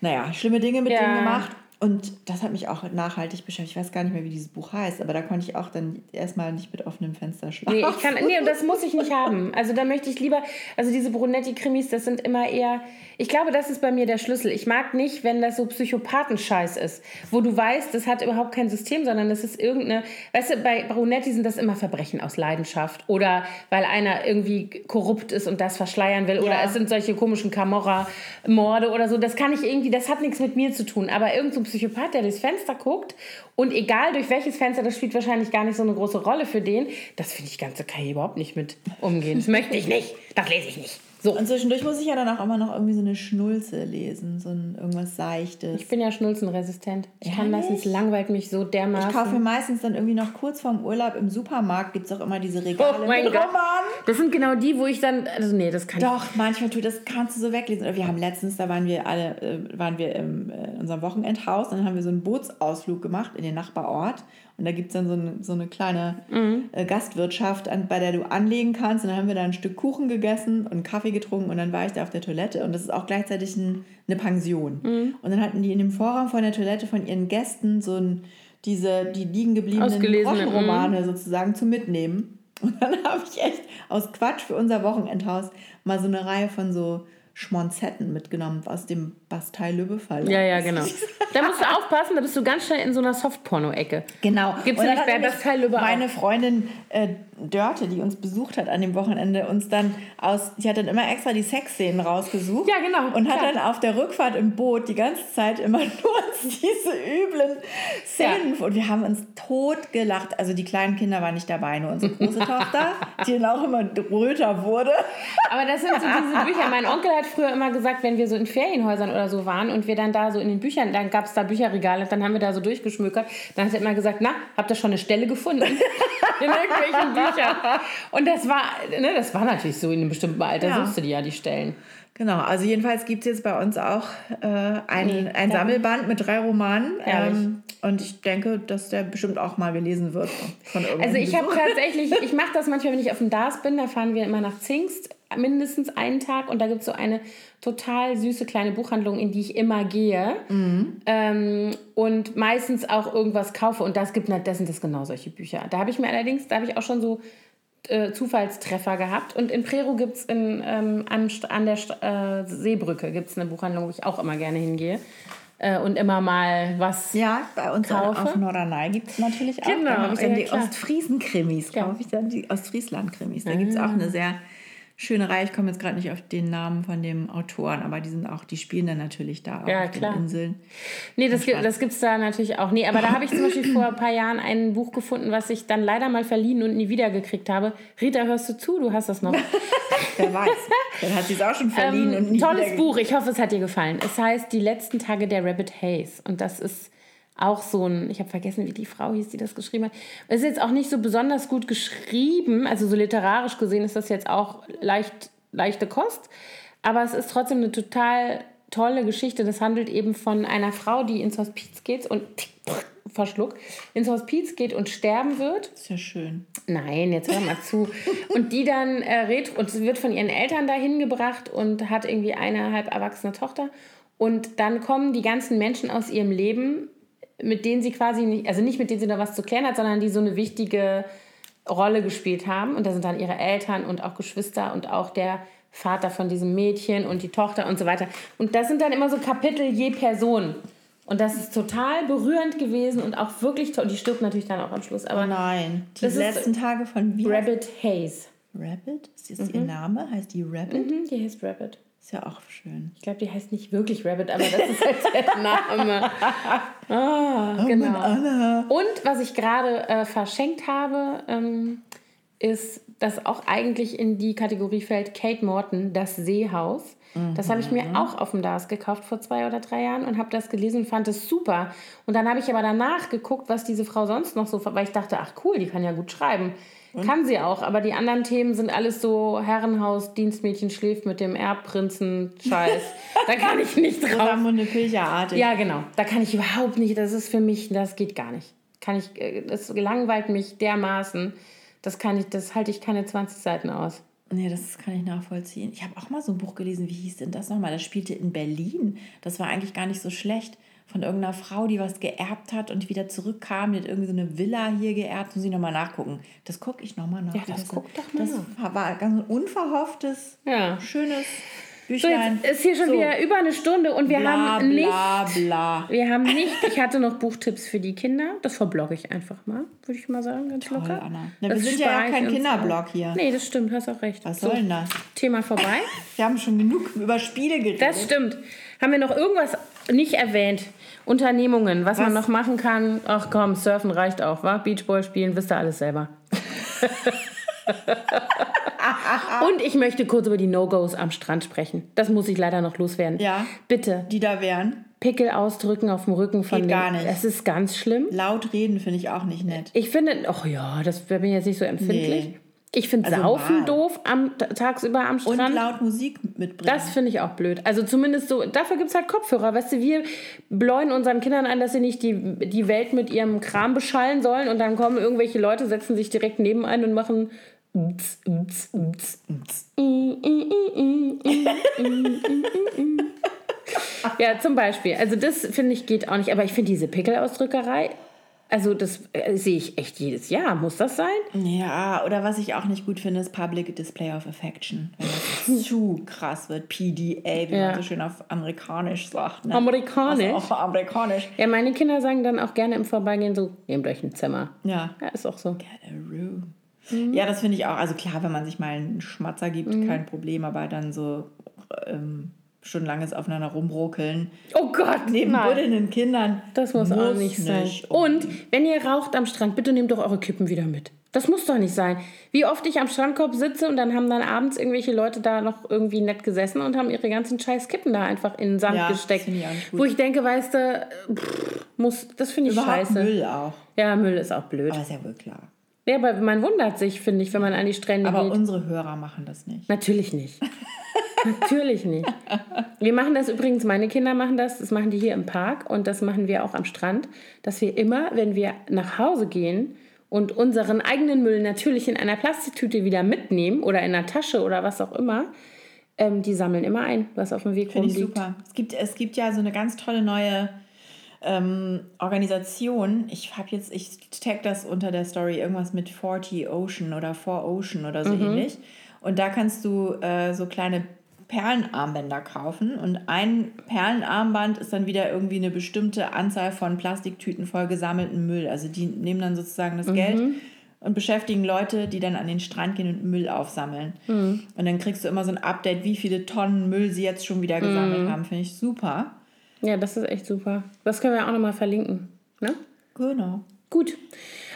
Speaker 1: naja, schlimme Dinge mit ja. denen gemacht. Und das hat mich auch nachhaltig beschäftigt. Ich weiß gar nicht mehr, wie dieses Buch heißt, aber da konnte ich auch dann erstmal nicht mit offenem Fenster schlafen.
Speaker 2: Nee, ich kann, nee, und das muss ich nicht haben. Also da möchte ich lieber, also diese Brunetti-Krimis, das sind immer eher, ich glaube, das ist bei mir der Schlüssel. Ich mag nicht, wenn das so Psychopathenscheiß ist, wo du weißt, das hat überhaupt kein System, sondern das ist irgendeine, weißt du, bei Brunetti sind das immer Verbrechen aus Leidenschaft oder weil einer irgendwie korrupt ist und das verschleiern will ja. oder es sind solche komischen Camorra-Morde oder so. Das kann ich irgendwie, das hat nichts mit mir zu tun, aber irgend so Psychopath, der durchs Fenster guckt und egal durch welches Fenster, das spielt wahrscheinlich gar nicht so eine große Rolle für den. Das finde ich ganz, da kann ich überhaupt nicht mit umgehen. Das möchte ich nicht. Das lese ich nicht.
Speaker 1: So. Und zwischendurch muss ich ja dann auch immer noch irgendwie so eine Schnulze lesen, so ein irgendwas Seichtes.
Speaker 2: Ich bin ja schnulzenresistent. Ich ja, kann meistens, langweilt mich so dermaßen.
Speaker 1: Ich kaufe mir meistens dann irgendwie noch kurz vorm Urlaub im Supermarkt, gibt es auch immer diese Regale oh mein
Speaker 2: Gott. Das sind genau die, wo ich dann, also nee, das kann
Speaker 1: Doch, ich. manchmal tut das, kannst du so weglesen. Wir haben letztens, da waren wir alle, äh, waren wir im, äh, in unserem Wochenendhaus und dann haben wir so einen Bootsausflug gemacht in den Nachbarort und da gibt es dann so eine, so eine kleine mhm. äh, Gastwirtschaft, an, bei der du anlegen kannst. Und dann haben wir da ein Stück Kuchen gegessen und einen Kaffee getrunken. Und dann war ich da auf der Toilette. Und das ist auch gleichzeitig ein, eine Pension. Mhm. Und dann hatten die in dem Vorraum von der Toilette von ihren Gästen so ein, diese, die liegen gebliebenen Groschenromane mhm. sozusagen zum Mitnehmen. Und dann habe ich echt aus Quatsch für unser Wochenendhaus mal so eine Reihe von so Schmonzetten mitgenommen aus dem Bastei-Lübbe Verlag.
Speaker 2: Ja, ja, genau. Da musst du aufpassen, da bist du ganz schnell in so einer Softporno-Ecke.
Speaker 1: Genau.
Speaker 2: Gibt's nämlich
Speaker 1: hat
Speaker 2: bei Bastei auch.
Speaker 1: Meine Freundin äh, Dörte, die uns besucht hat an dem Wochenende, uns dann aus, die hat dann immer extra die Sexszenen rausgesucht.
Speaker 2: Ja, genau,
Speaker 1: Und hat
Speaker 2: klar.
Speaker 1: dann auf der Rückfahrt im Boot die ganze Zeit immer nur diese üblen Szenen. Und wir haben uns tot gelacht. Also die kleinen Kinder waren nicht dabei, nur unsere große Tochter, die dann auch immer röter wurde.
Speaker 2: Aber das sind so diese Bücher. Mein Onkel hat früher immer gesagt, wenn wir so in Ferienhäusern oder so waren und wir dann da so in den Büchern, dann gab es da Bücherregale, dann haben wir da so durchgeschmökert, dann hat er immer gesagt, na, habt ihr schon eine Stelle gefunden? in irgendwelchen Büchern. Und das war, ne, das war natürlich so in einem bestimmten Alter,
Speaker 1: Ja.
Speaker 2: suchst du die ja, die Stellen.
Speaker 1: Genau, also jedenfalls gibt es jetzt bei uns auch äh, ein,
Speaker 2: Nee,
Speaker 1: ein
Speaker 2: ja.
Speaker 1: Sammelband mit drei Romanen. Ähm, und ich denke, dass der bestimmt auch mal gelesen wird von
Speaker 2: Also ich habe tatsächlich, ich mache das manchmal, wenn ich auf dem DAS bin, da fahren wir immer nach Zingst, mindestens einen Tag und da gibt es so eine total süße kleine Buchhandlung, in die ich immer gehe ähm, und meistens auch irgendwas kaufe und das gibt, das sind das genau solche Bücher. Da habe ich mir allerdings, da habe ich auch schon so äh, Zufallstreffer gehabt und in Prero gibt es ähm, an, an der St äh, Seebrücke gibt's eine Buchhandlung, wo ich auch immer gerne hingehe äh, und immer mal was
Speaker 1: Ja, bei uns
Speaker 2: kaufe.
Speaker 1: auf Norderney gibt es natürlich auch.
Speaker 2: Genau,
Speaker 1: da habe ich dann
Speaker 2: ja,
Speaker 1: die. Ostfriesen-Krimis.
Speaker 2: Ja.
Speaker 1: Kaufe ich dann die Ostfriesland-Krimis. Da gibt es auch eine sehr schöne Reihe. Ich komme jetzt gerade nicht auf den Namen von dem Autoren, aber die sind auch, die spielen dann natürlich da
Speaker 2: Ja,
Speaker 1: auf
Speaker 2: klar.
Speaker 1: den Inseln.
Speaker 2: Nee, das, gibt, das gibt es da natürlich auch. Nee, aber da habe ich zum Beispiel vor ein paar Jahren ein Buch gefunden, was ich dann leider mal verliehen und nie wiedergekriegt habe. Rita, hörst du zu? Du hast das noch.
Speaker 1: Wer weiß. Dann hat sie es auch schon verliehen und
Speaker 2: ähm,
Speaker 1: nie
Speaker 2: tolles Buch. Ich hoffe, es hat dir gefallen. Es heißt Die letzten Tage der Rabbit Haze. Und das ist auch so ein, ich habe vergessen, wie die Frau hieß, die das geschrieben hat. Es ist jetzt auch nicht so besonders gut geschrieben. Also so literarisch gesehen ist das jetzt auch leicht, leichte Kost. Aber es ist trotzdem eine total tolle Geschichte. Das handelt eben von einer Frau, die ins Hospiz geht und verschluckt, ins Hospiz geht und sterben wird.
Speaker 1: Ist ja schön.
Speaker 2: Nein, jetzt hör mal zu. Und die dann äh, redet und sie wird von ihren Eltern dahin gebracht und hat irgendwie eine halb erwachsene Tochter. Und dann kommen die ganzen Menschen aus ihrem Leben, mit denen sie quasi nicht, also nicht mit denen sie da was zu klären hat, sondern die so eine wichtige Rolle gespielt haben. Und da sind dann ihre Eltern und auch Geschwister und auch der Vater von diesem Mädchen und die Tochter und so weiter. Und das sind dann immer so Kapitel je Person. Und das ist total berührend gewesen und auch wirklich toll. Die stirbt natürlich dann auch am Schluss. Aber
Speaker 1: Nein. Die
Speaker 2: Das ist-
Speaker 1: letzten Tage von wie?
Speaker 2: Rabbit Haze.
Speaker 1: Rabbit? Ist das ihr Name? Heißt die Rabbit?
Speaker 2: Mhm, die heißt Rabbit.
Speaker 1: Ist ja auch schön.
Speaker 2: Ich glaube, die heißt nicht wirklich Rabbit, aber das ist halt der Name. Ah, genau.
Speaker 1: Anna.
Speaker 2: Und was ich gerade äh, verschenkt habe, ähm, ist, dass auch eigentlich in die Kategorie fällt Kate Morton, das Seehaus. Das habe ich mir auch auf dem DAS gekauft vor zwei oder drei Jahren und habe das gelesen und fand es super. Und dann habe ich aber danach geguckt, was diese Frau sonst noch so, weil ich dachte, ach cool, die kann ja gut schreiben. Kann sie auch, aber die anderen Themen sind alles so Herrenhaus, Dienstmädchen schläft mit dem Erbprinzen, Scheiß. da kann ich nicht drauf.
Speaker 1: Rosamunde Pilcher-artig.
Speaker 2: Ja, genau. Da kann ich überhaupt nicht. Das ist für mich, das geht gar nicht. Kann ich, äh, das langweilt mich dermaßen. Das kann ich, das halte ich keine 20 Seiten aus.
Speaker 1: Nee, das kann ich nachvollziehen. Ich habe auch mal so ein Buch gelesen, wie hieß denn das nochmal? Das spielte in Berlin. Das war eigentlich gar nicht so schlecht. Von irgendeiner Frau, die was geerbt hat und wieder zurückkam. Die hat irgendwie so eine Villa hier geerbt. Muss ich nochmal nachgucken. Das gucke ich nochmal nach.
Speaker 2: Ja, das
Speaker 1: ist.
Speaker 2: guck doch mal
Speaker 1: Das war ganz ein unverhofftes,
Speaker 2: Ja.
Speaker 1: schönes
Speaker 2: So,
Speaker 1: Büchlein.
Speaker 2: jetzt ist hier schon
Speaker 1: So,
Speaker 2: wieder über eine Stunde und wir
Speaker 1: bla,
Speaker 2: haben nicht.
Speaker 1: bla, bla.
Speaker 2: Wir haben nicht, ich hatte noch Buchtipps für die Kinder. Das verblogge ich einfach mal, würde ich mal sagen, ganz
Speaker 1: Toll,
Speaker 2: locker.
Speaker 1: Anna. Na, wir
Speaker 2: Das
Speaker 1: sind ja
Speaker 2: ich
Speaker 1: kein Kinderblog hier.
Speaker 2: Nee, das stimmt, hast auch recht.
Speaker 1: Was
Speaker 2: So,
Speaker 1: soll denn das?
Speaker 2: Thema vorbei.
Speaker 1: Wir haben schon genug über Spiele geredet.
Speaker 2: Das stimmt. Haben wir noch irgendwas nicht erwähnt? Unternehmungen, was, man
Speaker 1: Was?
Speaker 2: noch machen kann? Ach komm, Surfen reicht auch, wa? Beachball spielen, wisst ihr alles selber. Und ich möchte kurz über die No-Gos am Strand sprechen. Das muss ich leider noch loswerden.
Speaker 1: Ja.
Speaker 2: Bitte,
Speaker 1: die da wären.
Speaker 2: Pickel ausdrücken auf dem Rücken von
Speaker 1: Geht gar nicht.
Speaker 2: Es ist ganz schlimm.
Speaker 1: Laut reden finde ich auch nicht nett.
Speaker 2: Ich finde, ach ja, das bin ich jetzt nicht so empfindlich.
Speaker 1: Nee.
Speaker 2: Ich finde
Speaker 1: Also
Speaker 2: Saufen
Speaker 1: mal.
Speaker 2: doof am, tagsüber am
Speaker 1: Und
Speaker 2: Strand.
Speaker 1: laut Musik mitbringen.
Speaker 2: Das finde ich auch blöd. Also zumindest so, dafür gibt es halt Kopfhörer. Weißt du, wir bläuen unseren Kindern ein, dass sie nicht die, die Welt mit ihrem Kram beschallen sollen und dann kommen irgendwelche Leute, setzen sich direkt neben ein und machen. Ja, zum Beispiel. Also das finde ich geht auch nicht. Aber ich finde diese Pickelausdrückerei, also das äh, sehe ich echt jedes Jahr. Muss das sein?
Speaker 1: Ja, oder was ich auch nicht gut finde, ist Public Display of Affection. Wenn das zu krass wird. PDA, wie
Speaker 2: Ja.
Speaker 1: man so schön auf amerikanisch sagt. Ne?
Speaker 2: Amerikanisch?
Speaker 1: Also auch amerikanisch.
Speaker 2: Ja, meine Kinder sagen dann auch gerne im Vorbeigehen so, nehmt euch ein Zimmer.
Speaker 1: Ja.
Speaker 2: Ja, ist auch so.
Speaker 1: Get a room. Ja, das finde ich auch. Also klar, wenn man sich mal einen Schmatzer gibt,
Speaker 2: Mhm.
Speaker 1: kein Problem, aber dann so ähm, stundenlanges aufeinander rumruckeln.
Speaker 2: Oh Gott,
Speaker 1: Neben
Speaker 2: nein.
Speaker 1: buddelnden Kindern.
Speaker 2: Das muss, auch nicht sein. Und wenn ihr raucht am Strand, bitte nehmt doch eure Kippen wieder mit. Das muss doch nicht sein. Wie oft ich am Strandkorb sitze und dann haben dann abends irgendwelche Leute da noch irgendwie nett gesessen und haben ihre ganzen scheiß Kippen da einfach in den Sand
Speaker 1: Ja,
Speaker 2: gesteckt.
Speaker 1: ich nicht.
Speaker 2: Wo ich denke, weißt du, pff, muss, das finde ich
Speaker 1: Überhaupt
Speaker 2: scheiße.
Speaker 1: Müll auch.
Speaker 2: Ja, Müll ist auch blöd.
Speaker 1: Aber ist ja wohl klar.
Speaker 2: Ja, aber man wundert sich, finde ich, wenn man an die Strände
Speaker 1: Aber
Speaker 2: geht.
Speaker 1: unsere Hörer machen das nicht.
Speaker 2: Natürlich nicht. Natürlich nicht. Wir machen das übrigens, meine Kinder machen das, das machen die hier im Park und das machen wir auch am Strand, dass wir immer, wenn wir nach Hause gehen und unseren eigenen Müll natürlich in einer Plastiktüte wieder mitnehmen oder in einer Tasche oder was auch immer, ähm, die sammeln immer ein, was auf dem Weg
Speaker 1: Finde ich
Speaker 2: rumliegt.
Speaker 1: super. Es gibt, es gibt ja so eine ganz tolle neue ähm, Organisation. Ich habe jetzt, ich tag das unter der Story, irgendwas mit 40 Ocean oder 4 Ocean oder so ähnlich. Und da kannst du äh, so kleine Perlenarmbänder kaufen und ein Perlenarmband ist dann wieder irgendwie eine bestimmte Anzahl von Plastiktüten voll gesammelten Müll. Also die nehmen dann sozusagen das Geld und beschäftigen Leute, die dann an den Strand gehen und Müll aufsammeln. Und dann kriegst du immer so ein Update, wie viele Tonnen Müll sie jetzt schon wieder gesammelt haben. Finde ich super.
Speaker 2: Ja, das ist echt super. Das können wir auch nochmal verlinken. Ne?
Speaker 1: Genau.
Speaker 2: Gut.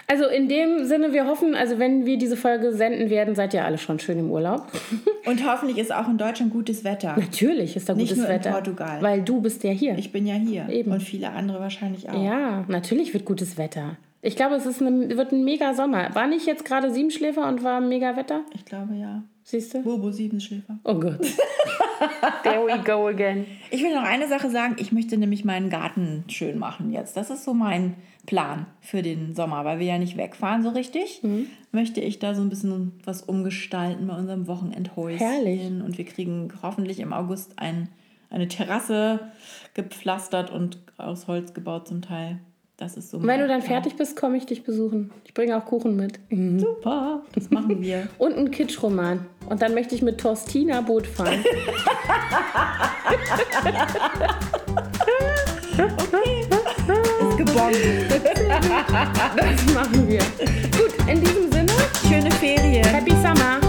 Speaker 2: Also in dem Sinne, wir hoffen, also wenn wir diese Folge senden werden, seid ihr alle schon schön im Urlaub.
Speaker 1: Und hoffentlich ist auch in Deutschland gutes Wetter.
Speaker 2: Natürlich ist da
Speaker 1: Nicht
Speaker 2: gutes
Speaker 1: nur in
Speaker 2: Wetter.
Speaker 1: Portugal.
Speaker 2: Weil du bist ja hier.
Speaker 1: Ich bin ja hier.
Speaker 2: Eben.
Speaker 1: Und viele andere wahrscheinlich auch.
Speaker 2: ja, natürlich wird gutes Wetter. Ich glaube, es ist eine, wird ein mega Sommer. War nicht jetzt gerade Siebenschläfer und war mega Wetter?
Speaker 1: Ich glaube ja.
Speaker 2: Siehst du?
Speaker 1: Bobo Siebenschläfer.
Speaker 2: Oh Gott. There we go again.
Speaker 1: Ich will noch eine Sache sagen. Ich möchte nämlich meinen Garten schön machen jetzt. Das ist so mein Plan für den Sommer, weil wir ja nicht wegfahren so richtig.
Speaker 2: Mhm.
Speaker 1: Möchte ich da so ein bisschen was umgestalten bei unserem Wochenendhäuschen.
Speaker 2: Herrlich.
Speaker 1: Und wir kriegen hoffentlich im August ein, eine Terrasse gepflastert und aus Holz gebaut zum Teil. Das ist so
Speaker 2: Und wenn du dann
Speaker 1: Plan.
Speaker 2: fertig bist, komme ich dich besuchen. Ich bringe auch Kuchen mit.
Speaker 1: Super, das machen wir.
Speaker 2: Und einen Kitschroman. Und dann möchte ich mit Torstina Boot fahren.
Speaker 1: Ist gebombt.
Speaker 2: Das machen wir. Gut, in diesem Sinne,
Speaker 1: Schöne Ferien.
Speaker 2: Happy Summer.